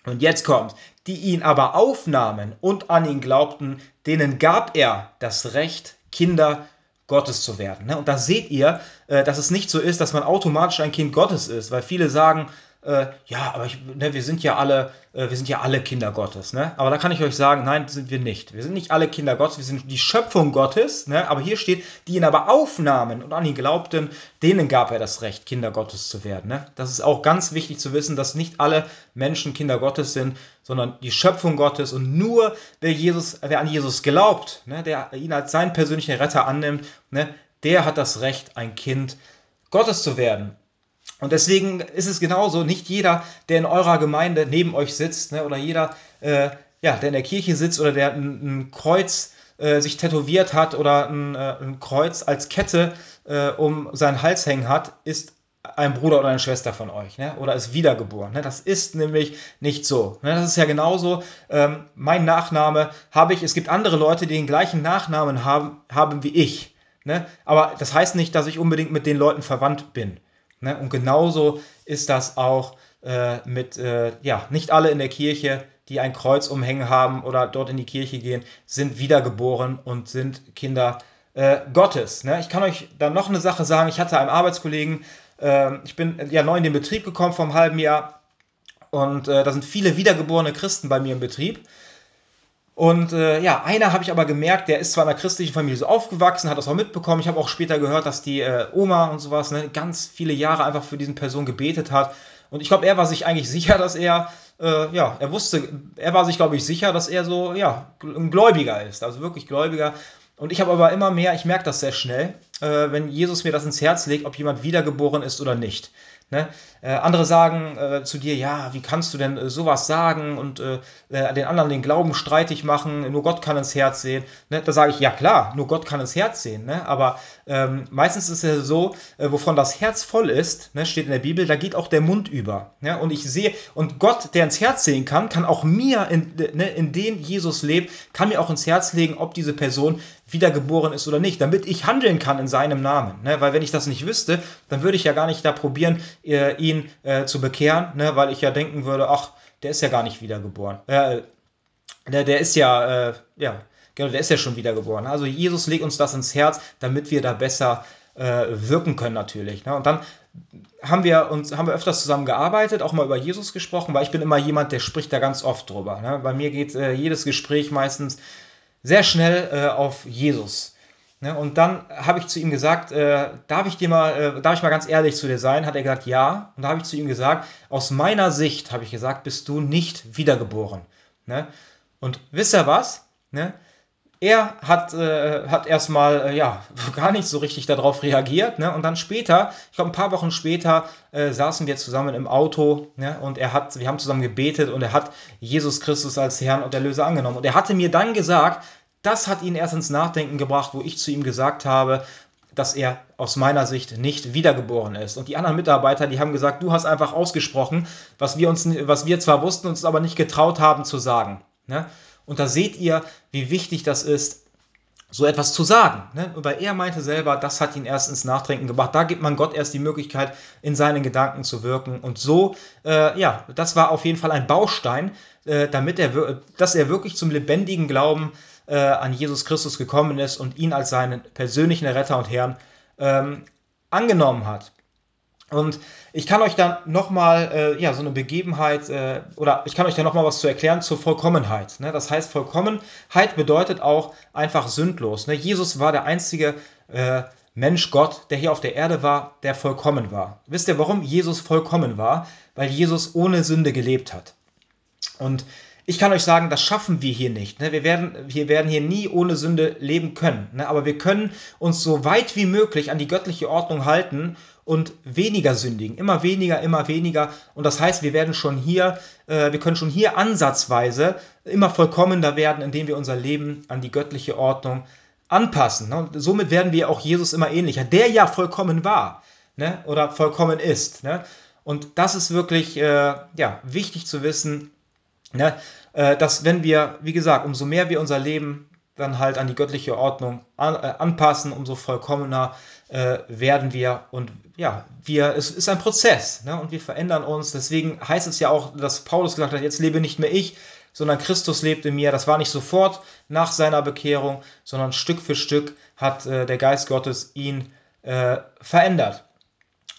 Und jetzt kommt, die ihn aber aufnahmen und an ihn glaubten, denen gab er das Recht, Kinder Gottes zu werden. Ne? Und da seht ihr, äh, dass es nicht so ist, dass man automatisch ein Kind Gottes ist, weil viele sagen, äh, ja, aber ich, ne, wir sind ja alle, äh, wir sind ja alle Kinder Gottes, ne? Aber da kann ich euch sagen, nein, sind wir nicht. Wir sind nicht alle Kinder Gottes, wir sind die Schöpfung Gottes, ne? Aber hier steht, die ihn aber aufnahmen und an ihn glaubten, denen gab er das Recht, Kinder Gottes zu werden. Ne? Das ist auch ganz wichtig zu wissen, dass nicht alle Menschen Kinder Gottes sind, sondern die Schöpfung Gottes und nur wer Jesus, wer an Jesus glaubt, ne, der ihn als seinen persönlichen Retter annimmt, ne, der hat das Recht, ein Kind Gottes zu werden. Und deswegen ist es genauso, nicht jeder, der in eurer Gemeinde neben euch sitzt, ne, oder jeder, äh, ja, der in der Kirche sitzt oder der ein, ein Kreuz äh, sich tätowiert hat oder ein, äh, ein, Kreuz als Kette äh, um seinen Hals hängen hat, ist ein Bruder oder eine Schwester von euch ne? oder ist wiedergeboren. Ne? Das ist nämlich nicht so. Ne? Das ist ja genauso. Ähm, mein Nachname habe ich. Es gibt andere Leute, die den gleichen Nachnamen haben, haben wie ich. Ne? Aber das heißt nicht, dass ich unbedingt mit den Leuten verwandt bin. Ne? Und genauso ist das auch äh, mit, äh, ja, nicht alle in der Kirche, die ein Kreuz umhängen haben oder dort in die Kirche gehen, sind wiedergeboren und sind Kinder äh, Gottes. Ne? Ich kann euch dann noch eine Sache sagen. Ich hatte einen Arbeitskollegen, äh, ich bin ja neu in den Betrieb gekommen einem halben Jahr und äh, da sind viele wiedergeborene Christen bei mir im Betrieb. Und äh, ja, einer habe ich aber gemerkt, der ist zwar in einer christlichen Familie so aufgewachsen, hat das auch mitbekommen. Ich habe auch später gehört, dass die äh, Oma und sowas ne, ganz viele Jahre einfach für diesen Person gebetet hat. Und ich glaube, er war sich eigentlich sicher, dass er, äh, ja, er wusste, er war sich, glaube ich, sicher, dass er so, ja, ein Gläubiger ist, also wirklich Gläubiger. Und ich habe aber immer mehr, ich merke das sehr schnell, äh, wenn Jesus mir das ins Herz legt, ob jemand wiedergeboren ist oder nicht. Ne? Äh, andere sagen äh, zu dir, ja, wie kannst du denn äh, sowas sagen und äh, äh, den anderen den Glauben streitig machen, nur Gott kann ins Herz sehen. Ne? Da sage ich, ja klar, nur Gott kann ins Herz sehen. Ne? Aber ähm, meistens ist es so, äh, wovon das Herz voll ist, ne, steht in der Bibel, da geht auch der Mund über. Und ich sehe, und Gott, der ins Herz sehen kann, kann auch mir, in, ne, in dem Jesus lebt, kann mir auch ins Herz legen, ob diese Person wiedergeboren ist oder nicht, damit ich handeln kann in seinem Namen. Ne? Weil wenn ich das nicht wüsste, dann würde ich ja gar nicht da probieren, äh, ihn äh, zu bekehren, ne? weil ich ja denken würde, ach, der ist ja gar nicht wiedergeboren. Äh, der, der ist ja, äh, ja, genau, der ist ja schon wiedergeboren. Also Jesus legt uns das ins Herz, damit wir da besser äh, wirken können natürlich. Ne? Und dann haben wir uns haben wir öfters zusammen gearbeitet, auch mal über Jesus gesprochen, weil ich bin immer jemand, der spricht da ganz oft drüber. Ne? Bei mir geht äh, jedes Gespräch meistens sehr schnell äh, auf Jesus. Ne? Und dann habe ich zu ihm gesagt, äh, darf ich dir mal, äh, darf ich mal ganz ehrlich zu dir sein? Hat er gesagt, ja. Und da habe ich zu ihm gesagt, aus meiner Sicht, habe ich gesagt, bist du nicht wiedergeboren. Ne? Und wisst ihr was? Ne? Er hat, äh, hat erstmal äh, ja, gar nicht so richtig darauf reagiert. Ne? Und dann später, ich glaube ein paar Wochen später, äh, saßen wir zusammen im Auto ne? und er hat, wir haben zusammen gebetet und er hat Jesus Christus als Herrn und Erlöser angenommen. Und er hatte mir dann gesagt, das hat ihn erst ins Nachdenken gebracht, wo ich zu ihm gesagt habe, dass er aus meiner Sicht nicht wiedergeboren ist. Und die anderen Mitarbeiter, die haben gesagt, du hast einfach ausgesprochen, was wir, uns, was wir zwar wussten, uns aber nicht getraut haben zu sagen. Ne? Und da seht ihr, wie wichtig das ist, so etwas zu sagen. Ne? Weil er meinte selber, das hat ihn erst ins Nachdenken gebracht. Da gibt man Gott erst die Möglichkeit, in seinen Gedanken zu wirken. Und so, äh, ja, das war auf jeden Fall ein Baustein, äh, damit er, dass er wirklich zum lebendigen Glauben äh, an Jesus Christus gekommen ist und ihn als seinen persönlichen Retter und Herrn ähm, angenommen hat. Und ich kann euch dann nochmal äh, ja, so eine Begebenheit äh, oder ich kann euch da nochmal was zu erklären zur Vollkommenheit. Ne? Das heißt, Vollkommenheit bedeutet auch einfach sündlos. Ne? Jesus war der einzige äh, Mensch, Gott, der hier auf der Erde war, der vollkommen war. Wisst ihr, warum Jesus vollkommen war? Weil Jesus ohne Sünde gelebt hat. Und ich kann euch sagen, das schaffen wir hier nicht. Ne? Wir, werden, wir werden hier nie ohne Sünde leben können. Ne? Aber wir können uns so weit wie möglich an die göttliche Ordnung halten und weniger sündigen. Immer weniger, immer weniger. Und das heißt, wir werden schon hier, äh, wir können schon hier ansatzweise immer vollkommener werden, indem wir unser Leben an die göttliche Ordnung anpassen. Ne? Und somit werden wir auch Jesus immer ähnlicher, der ja vollkommen war ne? oder vollkommen ist. Ne? Und das ist wirklich äh, ja, wichtig zu wissen, ne? äh, dass wenn wir, wie gesagt, umso mehr wir unser Leben dann halt an die göttliche Ordnung an, äh, anpassen, umso vollkommener äh, werden wir und ja, wir, es ist ein Prozess ne? und wir verändern uns. Deswegen heißt es ja auch, dass Paulus gesagt hat, jetzt lebe nicht mehr ich, sondern Christus lebt in mir. Das war nicht sofort nach seiner Bekehrung, sondern Stück für Stück hat äh, der Geist Gottes ihn äh, verändert.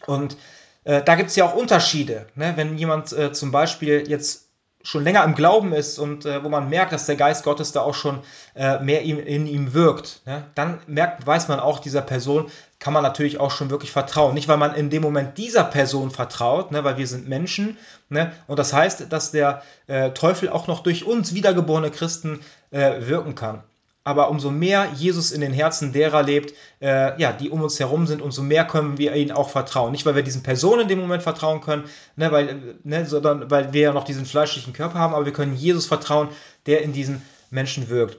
Und äh, da gibt es ja auch Unterschiede. Ne? Wenn jemand äh, zum Beispiel jetzt schon länger im Glauben ist und äh, wo man merkt, dass der Geist Gottes da auch schon äh, mehr in, in ihm wirkt, ne? dann merkt, weiß man auch, dieser Person kann man natürlich auch schon wirklich vertrauen. Nicht, weil man in dem Moment dieser Person vertraut, ne? weil wir sind Menschen. Ne? Und das heißt, dass der äh, Teufel auch noch durch uns wiedergeborene Christen äh, wirken kann. Aber umso mehr Jesus in den Herzen derer lebt, äh, ja, die um uns herum sind, umso mehr können wir ihnen auch vertrauen. Nicht, weil wir diesen Personen in dem Moment vertrauen können, ne, weil, ne, sondern weil wir ja noch diesen fleischlichen Körper haben, aber wir können Jesus vertrauen, der in diesen Menschen wirkt.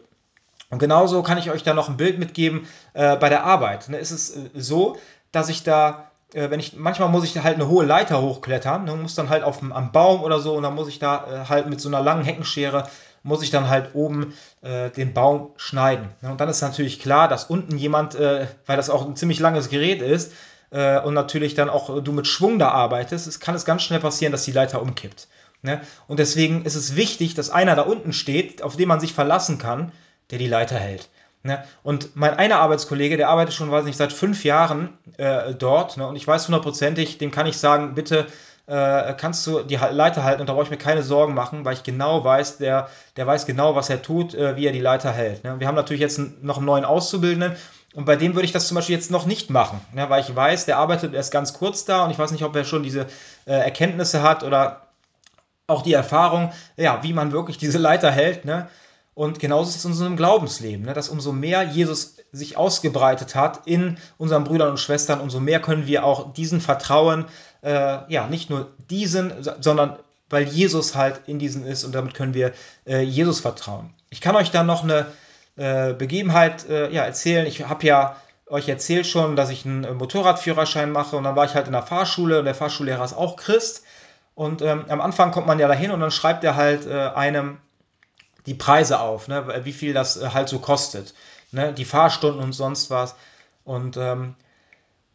Und genauso kann ich euch da noch ein Bild mitgeben äh, bei der Arbeit. Ne, ist es äh, so, dass ich da äh, wenn ich, manchmal muss ich halt eine hohe Leiter hochklettern, ne, muss dann halt auf am Baum oder so und dann muss ich da äh, halt mit so einer langen Heckenschere muss ich dann halt oben äh, den Baum schneiden. Ne? Und dann ist natürlich klar, dass unten jemand, äh, weil das auch ein ziemlich langes Gerät ist äh, und natürlich dann auch du mit Schwung da arbeitest, es kann es ganz schnell passieren, dass die Leiter umkippt. Ne? Und deswegen ist es wichtig, dass einer da unten steht, auf den man sich verlassen kann, der die Leiter hält. Ne? Und mein einer Arbeitskollege, der arbeitet schon, weiß nicht, seit fünf Jahren äh, dort. Ne? Und ich weiß hundertprozentig, dem kann ich sagen, bitte äh, kannst du die Leiter halten und da brauche ich mir keine Sorgen machen, weil ich genau weiß, der, der weiß genau, was er tut, äh, wie er die Leiter hält. Ne? Wir haben natürlich jetzt noch einen neuen Auszubildenden und bei dem würde ich das zum Beispiel jetzt noch nicht machen, ne? weil ich weiß, der arbeitet erst ganz kurz da und ich weiß nicht, ob er schon diese äh, Erkenntnisse hat oder auch die Erfahrung, ja, wie man wirklich diese Leiter hält. Ne? Und genauso ist es in unserem Glaubensleben, ne? dass umso mehr Jesus sich ausgebreitet hat in unseren Brüdern und Schwestern, umso mehr können wir auch diesen vertrauen, äh, ja, nicht nur diesen, sondern weil Jesus halt in diesen ist und damit können wir äh, Jesus vertrauen. Ich kann euch da noch eine äh, Begebenheit äh, ja, erzählen. Ich habe ja euch erzählt schon, dass ich einen Motorradführerschein mache und dann war ich halt in der Fahrschule und der Fahrschullehrer ist auch Christ. Und ähm, am Anfang kommt man ja dahin und dann schreibt er halt äh, einem die Preise auf, ne, wie viel das äh, halt so kostet, ne, die Fahrstunden und sonst was. Und ähm,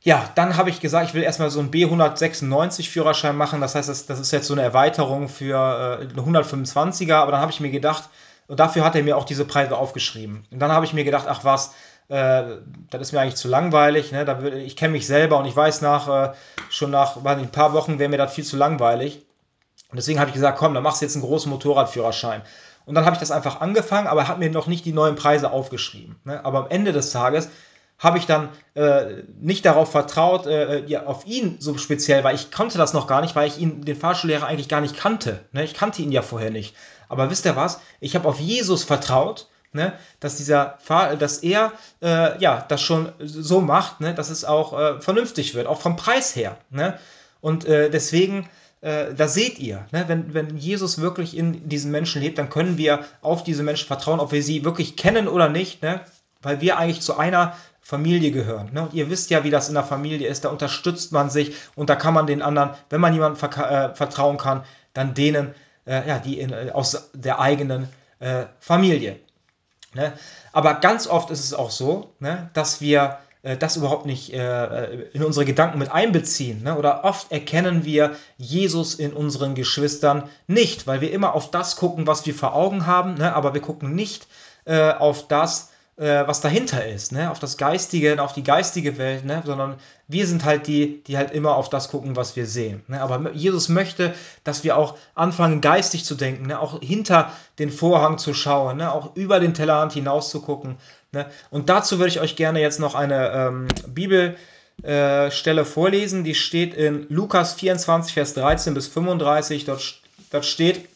ja, dann habe ich gesagt, ich will erstmal so einen B196 Führerschein machen. Das heißt, das, das ist jetzt so eine Erweiterung für äh, eine 125er. Aber dann habe ich mir gedacht, und dafür hat er mir auch diese Preise aufgeschrieben. Und dann habe ich mir gedacht, ach was, äh, das ist mir eigentlich zu langweilig. Ne? Da ich kenne mich selber und ich weiß nach, äh, schon nach ein paar Wochen wäre mir das viel zu langweilig. Und deswegen habe ich gesagt, komm, dann machst du jetzt einen großen Motorradführerschein. Und dann habe ich das einfach angefangen, aber er hat mir noch nicht die neuen Preise aufgeschrieben. Ne? Aber am Ende des Tages habe ich dann äh, nicht darauf vertraut, äh, ja, auf ihn so speziell, weil ich konnte das noch gar nicht, weil ich ihn, den Fahrschullehrer eigentlich gar nicht kannte. Ne? Ich kannte ihn ja vorher nicht. Aber wisst ihr was? Ich habe auf Jesus vertraut, ne? dass dieser Fahr dass er äh, ja das schon so macht, ne? dass es auch äh, vernünftig wird, auch vom Preis her. Ne? Und äh, deswegen äh, da seht ihr, ne, wenn, wenn Jesus wirklich in diesen Menschen lebt, dann können wir auf diese Menschen vertrauen, ob wir sie wirklich kennen oder nicht, ne, weil wir eigentlich zu einer Familie gehören. Ne? Und ihr wisst ja, wie das in der Familie ist. Da unterstützt man sich und da kann man den anderen, wenn man jemandem äh, vertrauen kann, dann denen, äh, ja, die in, äh, aus der eigenen äh, Familie. Ne? Aber ganz oft ist es auch so, ne, dass wir äh, das überhaupt nicht äh, in unsere Gedanken mit einbeziehen. Ne? Oder oft erkennen wir Jesus in unseren Geschwistern nicht, weil wir immer auf das gucken, was wir vor Augen haben, ne? aber wir gucken nicht auf das, äh, was dahinter ist, ne? auf das Geistige, auf die geistige Welt, ne? sondern wir sind halt die, die halt immer auf das gucken, was wir sehen. Ne? Aber Jesus möchte, dass wir auch anfangen, geistig zu denken, ne? auch hinter den Vorhang zu schauen, ne? auch über den Tellerrand hinaus zu gucken. Ne? Und dazu würde ich euch gerne jetzt noch eine ähm, Bibelstelle äh, vorlesen, die steht in Lukas 24, Vers 13 bis 35. Dort, dort steht,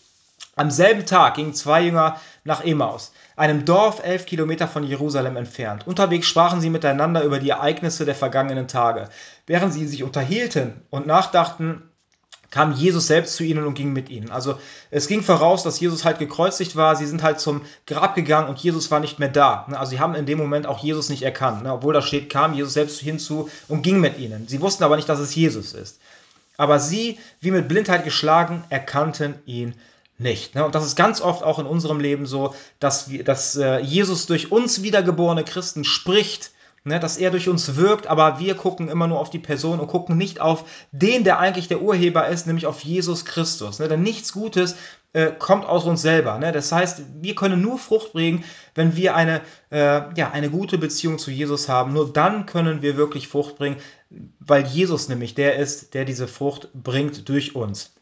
am selben Tag gingen zwei Jünger nach Emmaus, einem Dorf elf Kilometer von Jerusalem entfernt. Unterwegs sprachen sie miteinander über die Ereignisse der vergangenen Tage. Während sie sich unterhielten und nachdachten, kam Jesus selbst zu ihnen und ging mit ihnen. Also es ging voraus, dass Jesus halt gekreuzigt war. Sie sind halt zum Grab gegangen und Jesus war nicht mehr da. Also sie haben in dem Moment auch Jesus nicht erkannt. Obwohl da steht, kam Jesus selbst hinzu und ging mit ihnen. Sie wussten aber nicht, dass es Jesus ist. Aber sie, wie mit Blindheit geschlagen, erkannten ihn nicht. Ne? Und das ist ganz oft auch in unserem Leben so, dass, wir, dass äh, Jesus durch uns wiedergeborene Christen spricht, ne? dass er durch uns wirkt, aber wir gucken immer nur auf die Person und gucken nicht auf den, der eigentlich der Urheber ist, nämlich auf Jesus Christus. Ne? Denn nichts Gutes äh, kommt aus uns selber. Ne? Das heißt, wir können nur Frucht bringen, wenn wir eine, äh, ja, eine gute Beziehung zu Jesus haben. Nur dann können wir wirklich Frucht bringen, weil Jesus nämlich der ist, der diese Frucht bringt durch uns.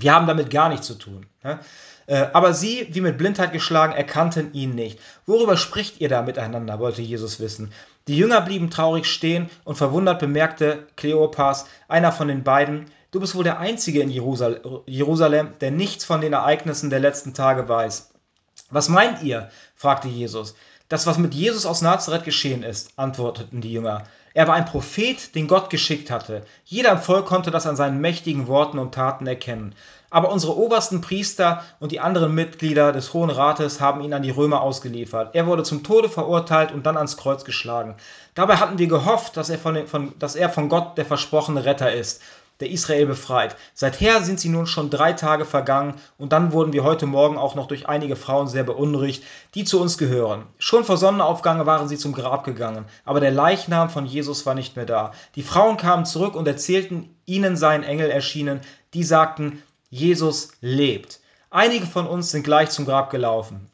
Wir haben damit gar nichts zu tun. Ne? Äh, aber sie, wie mit Blindheit geschlagen, erkannten ihn nicht. Worüber spricht ihr da miteinander, wollte Jesus wissen. Die Jünger blieben traurig stehen und verwundert bemerkte Kleopas, einer von den beiden, du bist wohl der Einzige in Jerusalem, der nichts von den Ereignissen der letzten Tage weiß. Was meint ihr? fragte Jesus. Das, was mit Jesus aus Nazareth geschehen ist, antworteten die Jünger. Er war ein Prophet, den Gott geschickt hatte. Jeder im Volk konnte das an seinen mächtigen Worten und Taten erkennen. Aber unsere obersten Priester und die anderen Mitglieder des Hohen Rates haben ihn an die Römer ausgeliefert. Er wurde zum Tode verurteilt und dann ans Kreuz geschlagen. Dabei hatten wir gehofft, dass er von, von, dass er von Gott der versprochene Retter ist der Israel befreit. Seither sind sie nun schon drei Tage vergangen und dann wurden wir heute Morgen auch noch durch einige Frauen sehr beunruhigt, die zu uns gehören. Schon vor Sonnenaufgang waren sie zum Grab gegangen, aber der Leichnam von Jesus war nicht mehr da. Die Frauen kamen zurück und erzählten, ihnen seien Engel erschienen, die sagten, Jesus lebt. Einige von uns sind gleich zum Grab gelaufen.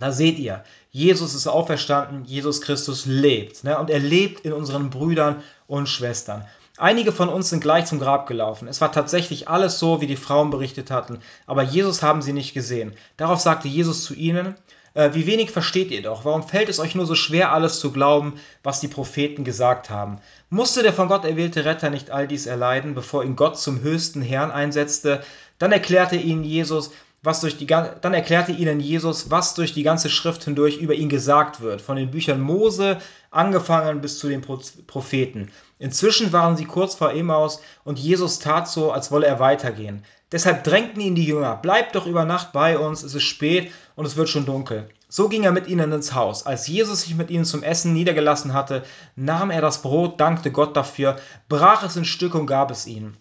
Da seht ihr, Jesus ist auferstanden, Jesus Christus lebt. Ne? Und er lebt in unseren Brüdern und Schwestern. Einige von uns sind gleich zum Grab gelaufen. Es war tatsächlich alles so, wie die Frauen berichtet hatten, aber Jesus haben sie nicht gesehen. Darauf sagte Jesus zu ihnen, äh, wie wenig versteht ihr doch? Warum fällt es euch nur so schwer, alles zu glauben, was die Propheten gesagt haben? Musste der von Gott erwählte Retter nicht all dies erleiden, bevor ihn Gott zum höchsten Herrn einsetzte? Dann erklärte ihnen Jesus, was durch die, dann erklärte ihnen Jesus, was durch die ganze Schrift hindurch über ihn gesagt wird, von den Büchern Mose angefangen bis zu den Propheten. Inzwischen waren sie kurz vor Emmaus und Jesus tat so, als wolle er weitergehen. Deshalb drängten ihn die Jünger, bleibt doch über Nacht bei uns, es ist spät und es wird schon dunkel. So ging er mit ihnen ins Haus. Als Jesus sich mit ihnen zum Essen niedergelassen hatte, nahm er das Brot, dankte Gott dafür, brach es in Stücke und gab es ihnen.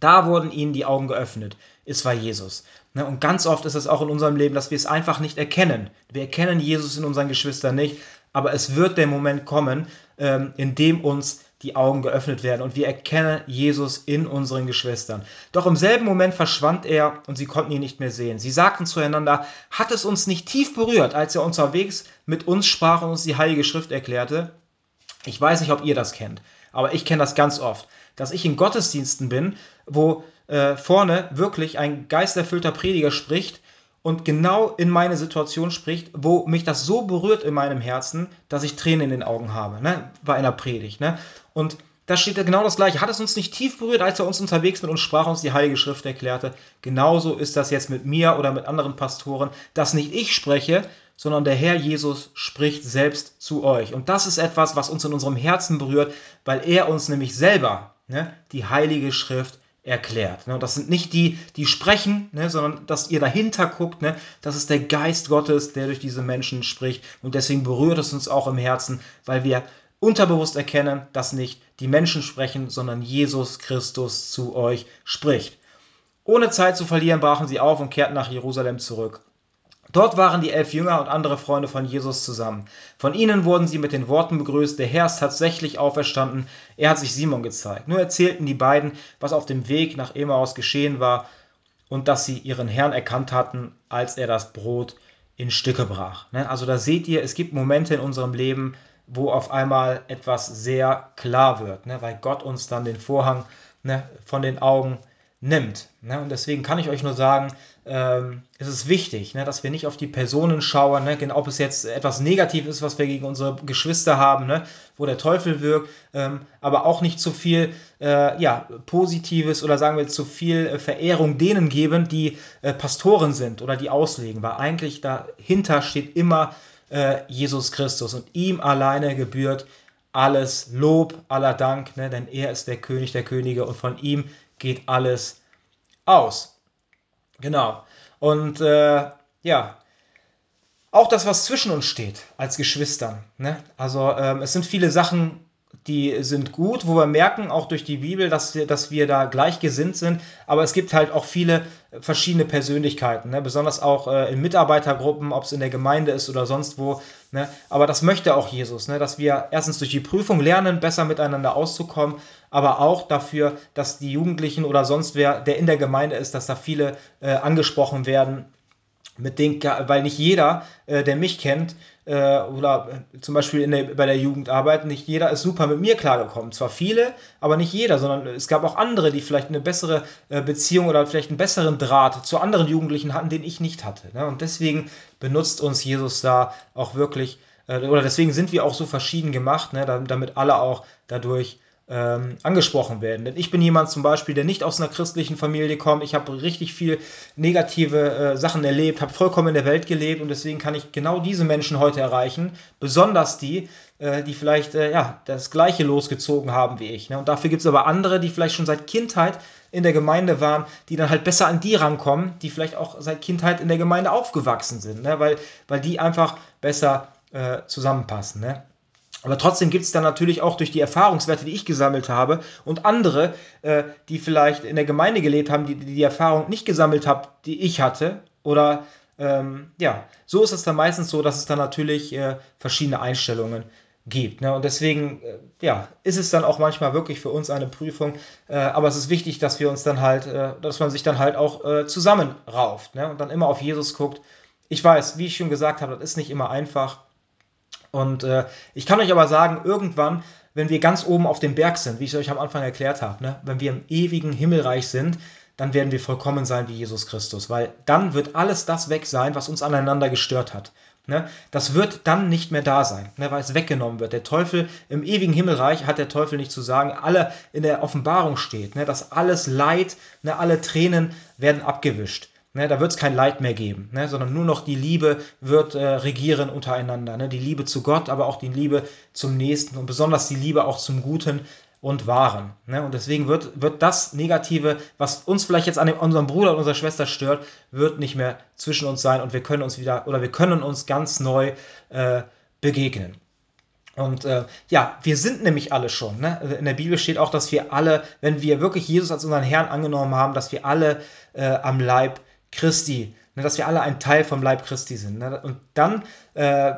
Da wurden ihnen die Augen geöffnet. Es war Jesus. Ne, und ganz oft ist es auch in unserem Leben, dass wir es einfach nicht erkennen. Wir erkennen Jesus in unseren Geschwistern nicht, aber es wird der Moment kommen, ähm, in dem uns die Augen geöffnet werden und wir erkennen Jesus in unseren Geschwistern. Doch im selben Moment verschwand er und sie konnten ihn nicht mehr sehen. Sie sagten zueinander, hat es uns nicht tief berührt, als er unterwegs mit uns sprach und uns die Heilige Schrift erklärte? Ich weiß nicht, ob ihr das kennt, aber ich kenne das ganz oft, dass ich in Gottesdiensten bin, wo äh, vorne wirklich ein geisterfüllter Prediger spricht und genau in meine Situation spricht, wo mich das so berührt in meinem Herzen, dass ich Tränen in den Augen habe, ne? bei einer Predigt. Ne? Und da steht genau das Gleiche. Hat es uns nicht tief berührt, als er uns unterwegs mit uns sprach, uns die Heilige Schrift erklärte? Genauso ist das jetzt mit mir oder mit anderen Pastoren, dass nicht ich spreche, sondern der Herr Jesus spricht selbst zu euch. Und das ist etwas, was uns in unserem Herzen berührt, weil er uns nämlich selber ne, die Heilige Schrift erklärt. Ne? Das sind nicht die, die sprechen, ne, sondern dass ihr dahinter guckt. Ne? Das ist der Geist Gottes, der durch diese Menschen spricht. Und deswegen berührt es uns auch im Herzen, weil wir unterbewusst erkennen, dass nicht die Menschen sprechen, sondern Jesus Christus zu euch spricht. Ohne Zeit zu verlieren, brachen sie auf und kehrten nach Jerusalem zurück. Dort waren die elf Jünger und andere Freunde von Jesus zusammen. Von ihnen wurden sie mit den Worten begrüßt, der Herr ist tatsächlich auferstanden, er hat sich Simon gezeigt. Nur erzählten die beiden, was auf dem Weg nach Emmaus geschehen war und dass sie ihren Herrn erkannt hatten, als er das Brot in Stücke brach. Ne? Also da seht ihr, es gibt Momente in unserem Leben, wo auf einmal etwas sehr klar wird, ne? weil Gott uns dann den Vorhang ne, von den Augen nimmt. Und deswegen kann ich euch nur sagen, ähm, es ist wichtig, ne, dass wir nicht auf die Personen schauen, ne, ob es jetzt etwas negativ ist, was wir gegen unsere Geschwister haben, ne, wo der Teufel wirkt, ähm, aber auch nicht zu viel äh, ja, Positives oder sagen wir zu viel äh, Verehrung denen geben, die äh, Pastoren sind oder die auslegen, weil eigentlich dahinter steht immer äh, Jesus Christus und ihm alleine gebührt alles Lob, aller Dank, ne, denn er ist der König der Könige und von ihm geht alles aus. Genau. Und äh, ja, auch das, was zwischen uns steht als Geschwistern. Ne? Also ähm, es sind viele Sachen, die sind gut, wo wir merken, auch durch die Bibel, dass wir, dass wir da gleichgesinnt sind. Aber es gibt halt auch viele verschiedene Persönlichkeiten, ne? besonders auch äh, in Mitarbeitergruppen, ob es in der Gemeinde ist oder sonst wo. Ne? Aber das möchte auch Jesus, ne? dass wir erstens durch die Prüfung lernen, besser miteinander auszukommen, aber auch dafür, dass die Jugendlichen oder sonst wer, der in der Gemeinde ist, dass da viele äh, angesprochen werden mit denen, weil nicht jeder, äh, der mich kennt, äh, oder zum Beispiel der, bei der Jugendarbeit, nicht jeder ist super mit mir klargekommen. Zwar viele, aber nicht jeder, sondern es gab auch andere, die vielleicht eine bessere äh, Beziehung oder vielleicht einen besseren Draht zu anderen Jugendlichen hatten, den ich nicht hatte. Ne? Und deswegen benutzt uns Jesus da auch wirklich, äh, oder deswegen sind wir auch so verschieden gemacht, ne? damit alle auch dadurch ähm, angesprochen werden. Denn ich bin jemand zum Beispiel, der nicht aus einer christlichen Familie kommt. Ich habe richtig viel negative äh, Sachen erlebt, habe vollkommen in der Welt gelebt und deswegen kann ich genau diese Menschen heute erreichen. Besonders die, äh, die vielleicht äh, ja, das Gleiche losgezogen haben wie ich. Ne? Und dafür gibt es aber andere, die vielleicht schon seit Kindheit in der Gemeinde waren, die dann halt besser an die rankommen, die vielleicht auch seit Kindheit in der Gemeinde aufgewachsen sind, ne? weil, weil die einfach besser äh, zusammenpassen. Ne? Aber trotzdem gibt es dann natürlich auch durch die Erfahrungswerte, die ich gesammelt habe und andere, äh, die vielleicht in der Gemeinde gelebt haben, die die, die Erfahrung nicht gesammelt haben, die ich hatte. Oder ähm, ja, so ist es dann meistens so, dass es dann natürlich äh, verschiedene Einstellungen gibt. Ne? Und deswegen äh, ja, ist es dann auch manchmal wirklich für uns eine Prüfung. Äh, aber es ist wichtig, dass wir uns dann halt, äh, dass man sich dann halt auch äh, zusammenrauft ne? und dann immer auf Jesus guckt. Ich weiß, wie ich schon gesagt habe, das ist nicht immer einfach. Und äh, ich kann euch aber sagen, irgendwann, wenn wir ganz oben auf dem Berg sind, wie ich euch am Anfang erklärt habe, ne, wenn wir im ewigen Himmelreich sind, dann werden wir vollkommen sein wie Jesus Christus, weil dann wird alles das weg sein, was uns aneinander gestört hat. Ne? Das wird dann nicht mehr da sein, ne, weil es weggenommen wird. Der Teufel im ewigen Himmelreich hat der Teufel nicht zu sagen. Alle in der Offenbarung steht, ne, dass alles Leid, ne, alle Tränen werden abgewischt. Ne, da wird es kein Leid mehr geben, ne, sondern nur noch die Liebe wird äh, regieren untereinander. Ne, die Liebe zu Gott, aber auch die Liebe zum Nächsten und besonders die Liebe auch zum Guten und Wahren. Ne? Und deswegen wird, wird das Negative, was uns vielleicht jetzt an dem, unserem Bruder und unserer Schwester stört, wird nicht mehr zwischen uns sein und wir können uns wieder oder wir können uns ganz neu äh, begegnen. Und äh, ja, wir sind nämlich alle schon. Ne? In der Bibel steht auch, dass wir alle, wenn wir wirklich Jesus als unseren Herrn angenommen haben, dass wir alle äh, am Leib Christi, ne, dass wir alle ein Teil vom Leib Christi sind. Ne? Und dann, äh,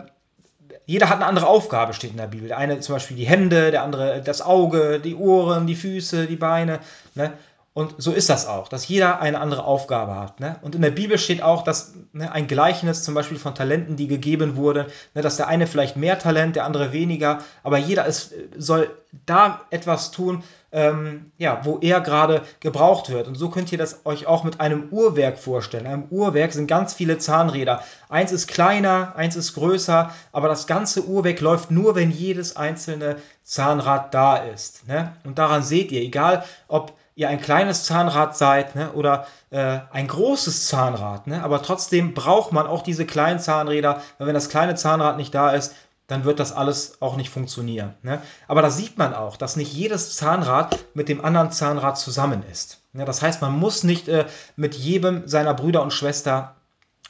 jeder hat eine andere Aufgabe, steht in der Bibel. Der eine zum Beispiel die Hände, der andere das Auge, die Ohren, die Füße, die Beine. Ne? Und so ist das auch, dass jeder eine andere Aufgabe hat. Ne? Und in der Bibel steht auch, dass ne, ein Gleichnis zum Beispiel von Talenten, die gegeben wurden, ne, dass der eine vielleicht mehr Talent, der andere weniger, aber jeder ist, soll da etwas tun, ähm, ja, wo er gerade gebraucht wird. Und so könnt ihr das euch auch mit einem Uhrwerk vorstellen. In einem Uhrwerk sind ganz viele Zahnräder. Eins ist kleiner, eins ist größer, aber das ganze Uhrwerk läuft nur, wenn jedes einzelne Zahnrad da ist. Ne? Und daran seht ihr, egal ob ihr ein kleines Zahnrad seid ne, oder äh, ein großes Zahnrad, ne, aber trotzdem braucht man auch diese kleinen Zahnräder, weil wenn das kleine Zahnrad nicht da ist, dann wird das alles auch nicht funktionieren. Ne? Aber da sieht man auch, dass nicht jedes Zahnrad mit dem anderen Zahnrad zusammen ist. Ja, das heißt, man muss nicht äh, mit jedem seiner Brüder und Schwester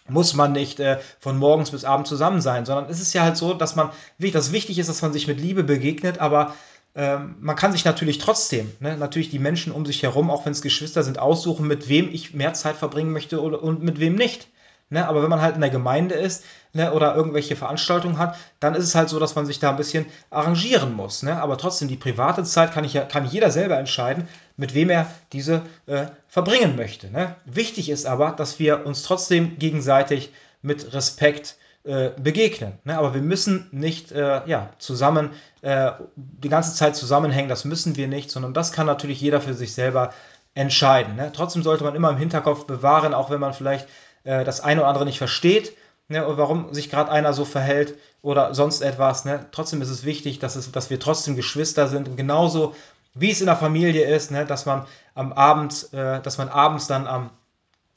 muss man nicht äh, von morgens bis abends zusammen sein, sondern es ist ja halt so, dass man, das wichtig ist, dass man sich mit Liebe begegnet, aber ähm, man kann sich natürlich trotzdem, ne, natürlich die Menschen um sich herum, auch wenn es Geschwister sind, aussuchen, mit wem ich mehr Zeit verbringen möchte oder, und mit wem nicht. Ne, aber wenn man halt in der Gemeinde ist ne, oder irgendwelche Veranstaltungen hat, dann ist es halt so, dass man sich da ein bisschen arrangieren muss. Ne? Aber trotzdem, die private Zeit kann, ich ja, kann jeder selber entscheiden, mit wem er diese äh, verbringen möchte. Ne? Wichtig ist aber, dass wir uns trotzdem gegenseitig mit Respekt äh, begegnen. Ne? Aber wir müssen nicht äh, ja, zusammen äh, die ganze Zeit zusammenhängen, das müssen wir nicht, sondern das kann natürlich jeder für sich selber entscheiden. Ne? Trotzdem sollte man immer im Hinterkopf bewahren, auch wenn man vielleicht äh, das eine oder andere nicht versteht, ne, warum sich gerade einer so verhält oder sonst etwas. Ne? Trotzdem ist es wichtig, dass, es, dass wir trotzdem Geschwister sind und genauso wie es in der Familie ist, ne, dass man am Abend, äh, dass man abends dann am,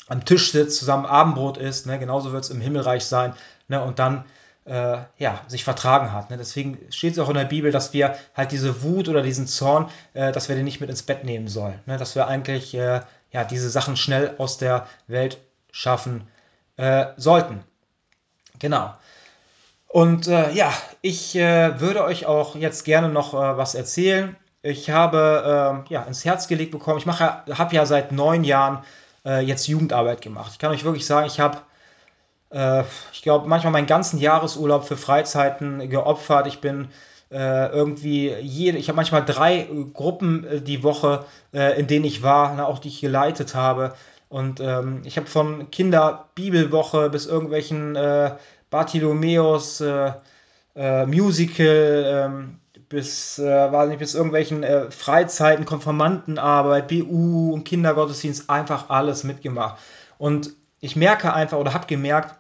am Tisch sitzt, zusammen Abendbrot isst, ne? genauso wird es im Himmelreich sein ne? und dann äh, ja, sich vertragen hat. Ne? Deswegen steht es auch in der Bibel, dass wir halt diese Wut oder diesen Zorn, äh, dass wir den nicht mit ins Bett nehmen sollen. Ne? Dass wir eigentlich äh, ja, diese Sachen schnell aus der Welt schaffen äh, sollten. Genau. Und äh, ja, ich äh, würde euch auch jetzt gerne noch was erzählen. Ich habe ähm, ja, ins Herz gelegt bekommen, ich habe ja seit neun Jahren jetzt Jugendarbeit gemacht. Ich kann euch wirklich sagen, ich habe äh, ich glaube, manchmal meinen ganzen Jahresurlaub für Freizeiten geopfert. Ich bin äh, irgendwie jede, ich habe manchmal drei äh, Gruppen äh, die Woche, äh, in denen ich war, ne, auch die ich geleitet habe. Und ähm, ich habe von Kinderbibelwoche bis irgendwelchen äh, Bartholomäus Musical ähm, bis, weiß nicht, bis irgendwelchen Freizeiten, Konformantenarbeit, BU und Kindergottesdienst einfach alles mitgemacht. Und ich merke einfach oder habe gemerkt,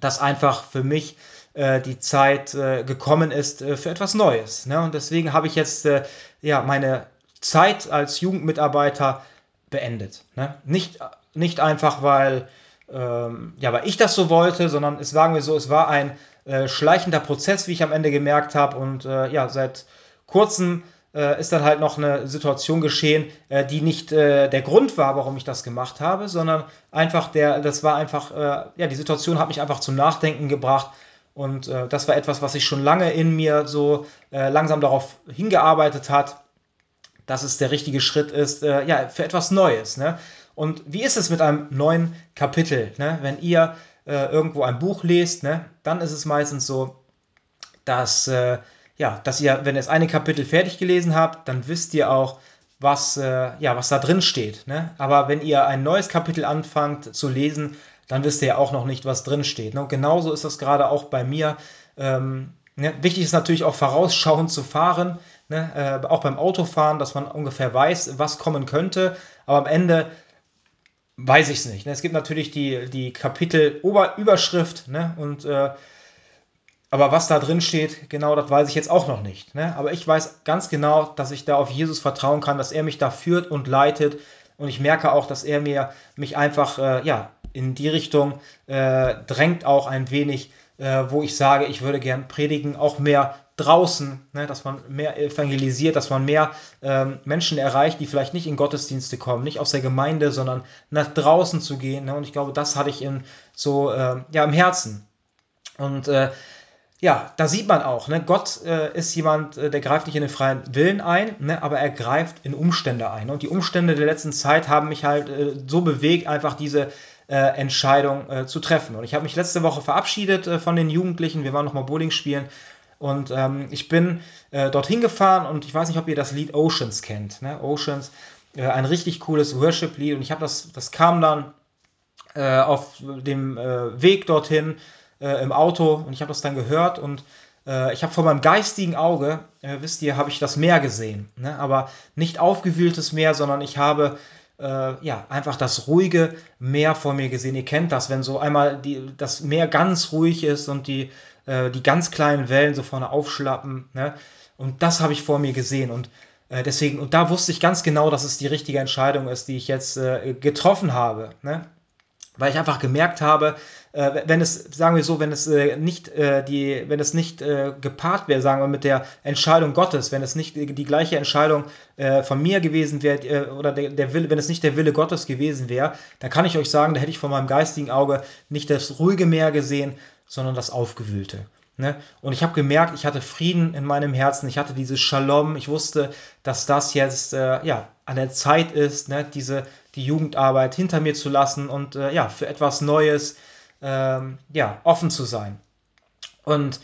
dass einfach für mich äh, äh, die Zeit äh, gekommen ist äh, für etwas Neues. Ne? Und deswegen habe ich jetzt äh, ja, meine Zeit als Jugendmitarbeiter beendet. Ne? Nicht, nicht einfach, weil, ähm, ja, weil ich das so wollte, sondern es sagen wir so, es war ein äh, schleichender Prozess, wie ich am Ende gemerkt habe. Und äh, ja, seit kurzem äh, ist dann halt noch eine Situation geschehen, äh, die nicht äh, der Grund war, warum ich das gemacht habe, sondern einfach der, das war einfach, ja, die Situation hat mich einfach zum Nachdenken gebracht. Und das war etwas, was sich schon lange in mir so langsam darauf hingearbeitet hat, dass es der richtige Schritt ist, ja, für etwas Neues. Ne? Und wie ist es mit einem neuen Kapitel? Ne? Wenn ihr irgendwo ein Buch lest, ne, dann ist es meistens so, dass ja, dass ihr, wenn ihr das eine Kapitel fertig gelesen habt, dann wisst ihr auch, was, äh, ja, was da drin steht. Ne? Aber wenn ihr ein neues Kapitel anfangt zu lesen, dann wisst ihr ja auch noch nicht, was drin steht. Ne? Genauso ist das gerade auch bei mir. Ähm, ne? Wichtig ist natürlich auch vorausschauend zu fahren, ne? äh, auch beim Autofahren, dass man ungefähr weiß, was kommen könnte. Aber am Ende weiß ich es nicht. Ne? Es gibt natürlich die, die Kapitel-Überschrift ne? und äh, aber was da drin steht, genau das weiß ich jetzt auch noch nicht. Ne? Aber ich weiß ganz genau, dass ich da auf Jesus vertrauen kann, dass er mich da führt und leitet. Und ich merke auch, dass er mir mich einfach äh, ja, in die Richtung äh, drängt, auch ein wenig, äh, wo ich sage, ich würde gern predigen, auch mehr draußen, ne? dass man mehr evangelisiert, dass man mehr ähm, Menschen erreicht, die vielleicht nicht in Gottesdienste kommen, nicht aus der Gemeinde, sondern nach draußen zu gehen. Ne? Und ich glaube, das hatte ich in, so ähm, ja, im Herzen. Und äh, ja, da sieht man auch, ne, Gott äh, ist jemand, äh, der greift nicht in den freien Willen ein, ne, aber er greift in Umstände ein. Und die Umstände der letzten Zeit haben mich halt äh, so bewegt, einfach diese äh, Entscheidung äh, zu treffen. Und ich habe mich letzte Woche verabschiedet äh, von den Jugendlichen. Wir waren nochmal Bowling spielen. Und ähm, ich bin dorthin gefahren und ich weiß nicht, ob ihr das Lied Oceans kennt. Ne? Oceans, ein richtig cooles Worship-Lied. Und ich habe das, das kam dann auf dem Weg dorthin äh, im Auto und ich habe das dann gehört und äh, ich habe vor meinem geistigen Auge, äh, wisst ihr, habe ich das Meer gesehen. Ne? Aber nicht aufgewühltes Meer, sondern ich habe äh, ja, einfach das ruhige Meer vor mir gesehen. Ihr kennt das, wenn so einmal die, das Meer ganz ruhig ist und die, äh, die ganz kleinen Wellen so vorne aufschlappen. Ne? Und das habe ich vor mir gesehen. Und äh, deswegen, und da wusste ich ganz genau, dass es die richtige Entscheidung ist, die ich jetzt äh, getroffen habe. Ne? Weil ich einfach gemerkt habe, äh, wenn es, sagen wir so, wenn es äh, nicht die, wenn es nicht gepaart wäre, sagen wir mit der Entscheidung Gottes, wenn es nicht die, gleiche Entscheidung von mir gewesen wäre oder der, der Wille, wenn es nicht der Wille Gottes gewesen wäre, dann kann ich euch sagen, da hätte ich von meinem geistigen Auge nicht das ruhige Meer gesehen, sondern das aufgewühlte. Ne? Und ich habe gemerkt, ich hatte Frieden in meinem Herzen, ich hatte dieses Shalom, ich wusste, dass das jetzt äh, ja, an der Zeit ist, ne? diese, die Jugendarbeit hinter mir zu lassen und äh, ja, für etwas Neues, ähm, ja, offen zu sein. Und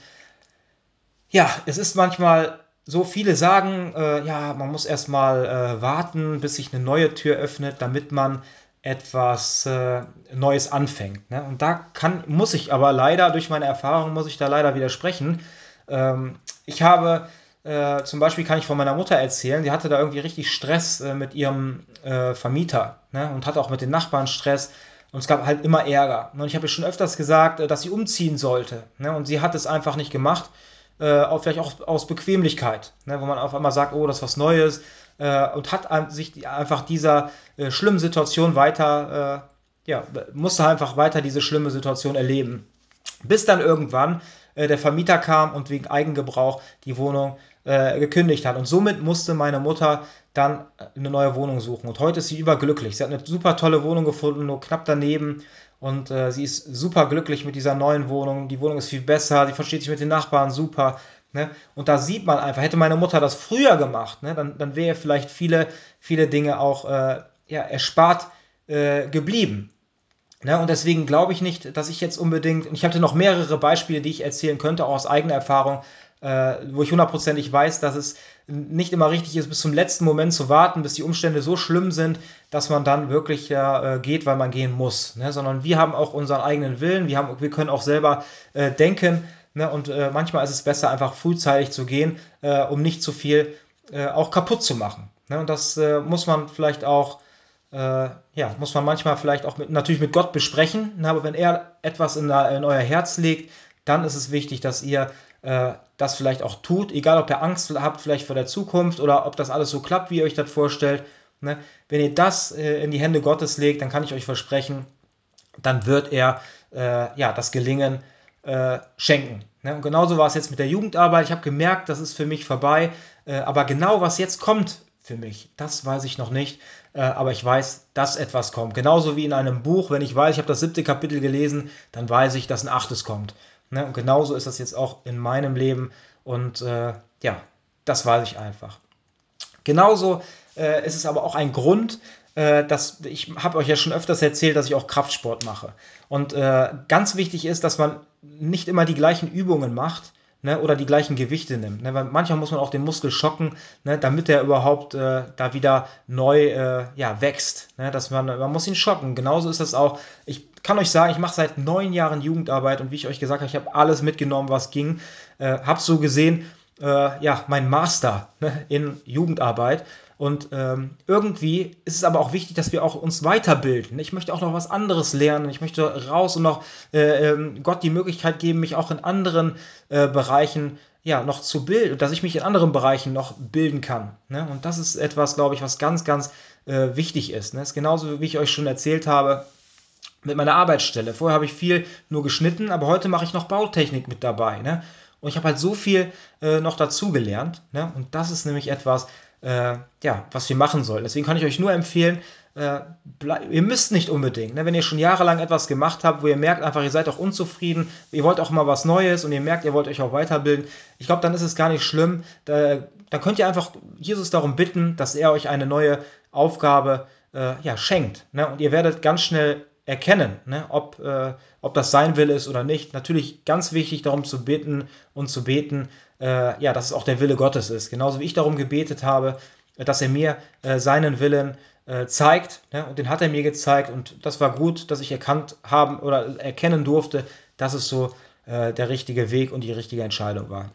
ja, es ist manchmal so, viele sagen, äh, ja, man muss erstmal äh, warten, bis sich eine neue Tür öffnet, damit man etwas äh, Neues anfängt. Ne? Und da kann, muss ich aber leider, durch meine Erfahrung, muss ich da leider widersprechen. Ähm, ich habe äh, zum Beispiel kann ich von meiner Mutter erzählen, die hatte da irgendwie richtig Stress äh, mit ihrem äh, Vermieter ne? und hatte auch mit den Nachbarn Stress. Und es gab halt immer Ärger. Und ich habe ihr schon öfters gesagt, äh, dass sie umziehen sollte. Ne? Und sie hat es einfach nicht gemacht. Äh, auch vielleicht auch aus Bequemlichkeit, ne? wo man auf einmal sagt, oh, das ist was Neues. Äh, und hat sich einfach dieser äh, schlimmen Situation weiter, äh, ja, musste einfach weiter diese schlimme Situation erleben. Bis dann irgendwann äh, der Vermieter kam und wegen Eigengebrauch die Wohnung äh, gekündigt hat. Und somit musste meine Mutter dann eine neue Wohnung suchen. Und heute ist sie überglücklich. Sie hat eine super tolle Wohnung gefunden, nur knapp daneben. Und äh, sie ist super glücklich mit dieser neuen Wohnung. Die Wohnung ist viel besser, sie versteht sich mit den Nachbarn super. Ne? Und da sieht man einfach, hätte meine Mutter das früher gemacht, ne, dann, dann wäre vielleicht viele, viele Dinge auch äh, ja, erspart äh, geblieben. Ne, und deswegen glaube ich nicht, dass ich jetzt unbedingt, und ich hatte noch mehrere Beispiele, die ich erzählen könnte, auch aus eigener Erfahrung, äh, wo ich hundertprozentig weiß, dass es nicht immer richtig ist, bis zum letzten Moment zu warten, bis die Umstände so schlimm sind, dass man dann wirklich ja, äh, geht, weil man gehen muss. Ne? Sondern wir haben auch unseren eigenen Willen, wir, haben, wir können auch selber äh, denken. Ne? Und äh, manchmal ist es besser, einfach frühzeitig zu gehen, äh, um nicht zu viel äh, auch kaputt zu machen. Ne? Und das muss man vielleicht auch ja, muss man manchmal vielleicht auch mit, natürlich mit Gott besprechen, ne? aber wenn er etwas in, in euer Herz legt, dann ist es wichtig, dass ihr äh, das vielleicht auch tut, egal ob ihr Angst habt vielleicht vor der Zukunft oder ob das alles so klappt, wie ihr euch das vorstellt. Ne? Wenn ihr das äh, in die Hände Gottes legt, dann kann ich euch versprechen, dann wird er äh, ja, das Gelingen äh, schenken. Ne? Und genauso war es jetzt mit der Jugendarbeit. Ich habe gemerkt, das ist für mich vorbei. Äh, aber genau was jetzt kommt für mich, das weiß ich noch nicht. Äh, aber ich weiß, dass etwas kommt. Genauso wie in einem Buch, wenn ich weiß, ich habe das siebte Kapitel gelesen, dann weiß ich, dass ein achtes kommt. Ne? Und genauso ist das jetzt auch in meinem Leben. Und äh, ja, das weiß ich einfach. Genauso äh, ist es aber auch ein Grund, äh, dass ich habe euch ja schon öfters erzählt, dass ich auch Kraftsport mache. Und äh, ganz wichtig ist, dass man nicht immer die gleichen Übungen macht, Ne, oder die gleichen Gewichte nimmt. Ne, weil manchmal muss man auch den Muskel schocken, ne, damit er überhaupt äh, da wieder neu äh, ja, wächst. Ne, dass man, man muss ihn schocken. Genauso ist das auch. Ich kann euch sagen, ich mache seit neun Jahren Jugendarbeit und wie ich euch gesagt habe, ich habe alles mitgenommen, was ging. Äh, habe so gesehen, äh, ja, mein Master ne, in Jugendarbeit und ähm, irgendwie ist es aber auch wichtig, dass wir auch uns weiterbilden. Ich möchte auch noch was anderes lernen. Ich möchte raus und noch äh, ähm, Gott die Möglichkeit geben, mich auch in anderen äh, Bereichen ja, noch zu bilden, dass ich mich in anderen Bereichen noch bilden kann. Ne? Und das ist etwas, glaube ich, was ganz, ganz äh, wichtig ist. Ne? Das ist genauso, wie ich euch schon erzählt habe, mit meiner Arbeitsstelle. Vorher habe ich viel nur geschnitten, aber heute mache ich noch Bautechnik mit dabei. Ne? Und ich habe halt so viel äh, noch dazugelernt. Ne? Und das ist nämlich etwas, äh, ja, was wir machen sollen. Deswegen kann ich euch nur empfehlen, äh, ihr müsst nicht unbedingt, ne? wenn ihr schon jahrelang etwas gemacht habt, wo ihr merkt einfach, ihr seid auch unzufrieden, ihr wollt auch mal was Neues und ihr merkt, ihr wollt euch auch weiterbilden, ich glaube, dann ist es gar nicht schlimm. Da, dann könnt ihr einfach Jesus darum bitten, dass er euch eine neue Aufgabe äh, ja, schenkt. Ne? Und ihr werdet ganz schnell erkennen, ne? ob, äh, ob das sein will ist oder nicht. Natürlich ganz wichtig, darum zu bitten und zu beten, äh, ja, dass es auch der Wille Gottes ist. Genauso wie ich darum gebetet habe, dass er mir äh, seinen Willen äh, zeigt. Ne? Und den hat er mir gezeigt. Und das war gut, dass ich erkannt haben oder erkennen durfte, dass es so äh, der richtige Weg und die richtige Entscheidung war.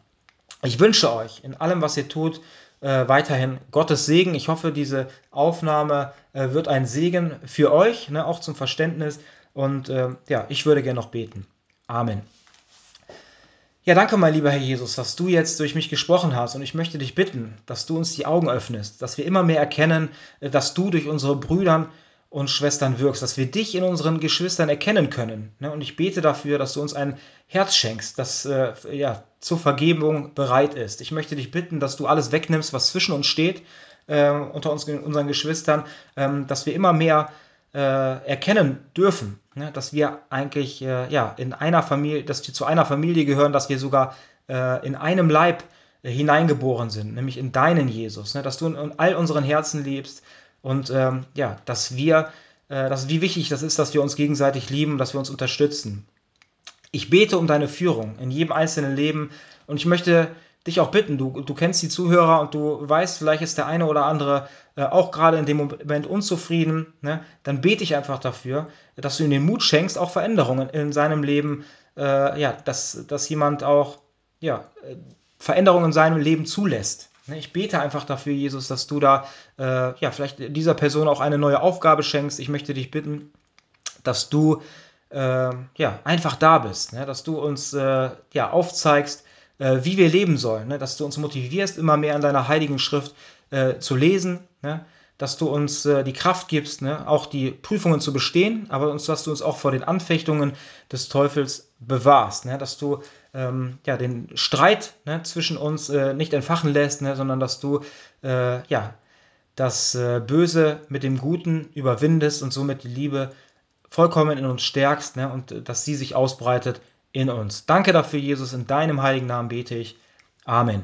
Ich wünsche euch in allem, was ihr tut, äh, weiterhin Gottes Segen. Ich hoffe, diese Aufnahme äh, wird ein Segen für euch, ne, auch zum Verständnis. Und äh, ja, ich würde gerne noch beten. Amen. Ja, danke, mein lieber Herr Jesus, dass du jetzt durch mich gesprochen hast und ich möchte dich bitten, dass du uns die Augen öffnest, dass wir immer mehr erkennen, äh, dass du durch unsere Brüder und Schwestern wirkst, dass wir dich in unseren Geschwistern erkennen können. Ne? Und ich bete dafür, dass du uns ein Herz schenkst, das äh, ja, zur Vergebung bereit ist. Ich möchte dich bitten, dass du alles wegnimmst, was zwischen uns steht, äh, unter uns, unseren Geschwistern, ähm, dass wir immer mehr erkennen dürfen, ne, dass wir eigentlich äh, ja, in einer Familie, dass wir zu einer Familie gehören, dass wir sogar äh, in einem Leib äh, hineingeboren sind, nämlich in deinen Jesus, ne, dass du in, in, all unseren Herzen lebst und ähm, ja, dass wir, äh, dass, wie wichtig das ist, dass wir uns gegenseitig lieben, dass wir uns unterstützen. Ich bete um deine Führung in jedem einzelnen Leben und ich möchte dich auch bitten, du, du kennst die Zuhörer und du weißt, vielleicht ist der eine oder andere äh, auch gerade in dem Moment unzufrieden, ne? dann bete ich einfach dafür, dass du ihm den Mut schenkst, auch Veränderungen in seinem Leben, äh, ja, dass, dass jemand auch ja, äh, Veränderungen in seinem Leben zulässt. Ne? Ich bete einfach dafür, Jesus, dass du da äh, ja, vielleicht dieser Person auch eine neue Aufgabe schenkst. Ich möchte dich bitten, dass du äh, ja, einfach da bist, ne? dass du uns äh, ja, aufzeigst, äh, wie wir leben sollen, ne? dass du uns motivierst, immer mehr an deiner heiligen Schrift äh, zu lesen, ne? dass du uns äh, die Kraft gibst, ne? auch die Prüfungen zu bestehen, aber uns, dass du uns auch vor den Anfechtungen des Teufels bewahrst, ne? dass du ähm, ja, den Streit ne, zwischen uns äh, nicht entfachen lässt, ne? sondern dass du äh, ja, das äh, Böse mit dem Guten überwindest und somit die Liebe vollkommen in uns stärkst ne? und dass sie sich ausbreitet in uns. Danke dafür, Jesus. In deinem heiligen Namen bete ich. Amen.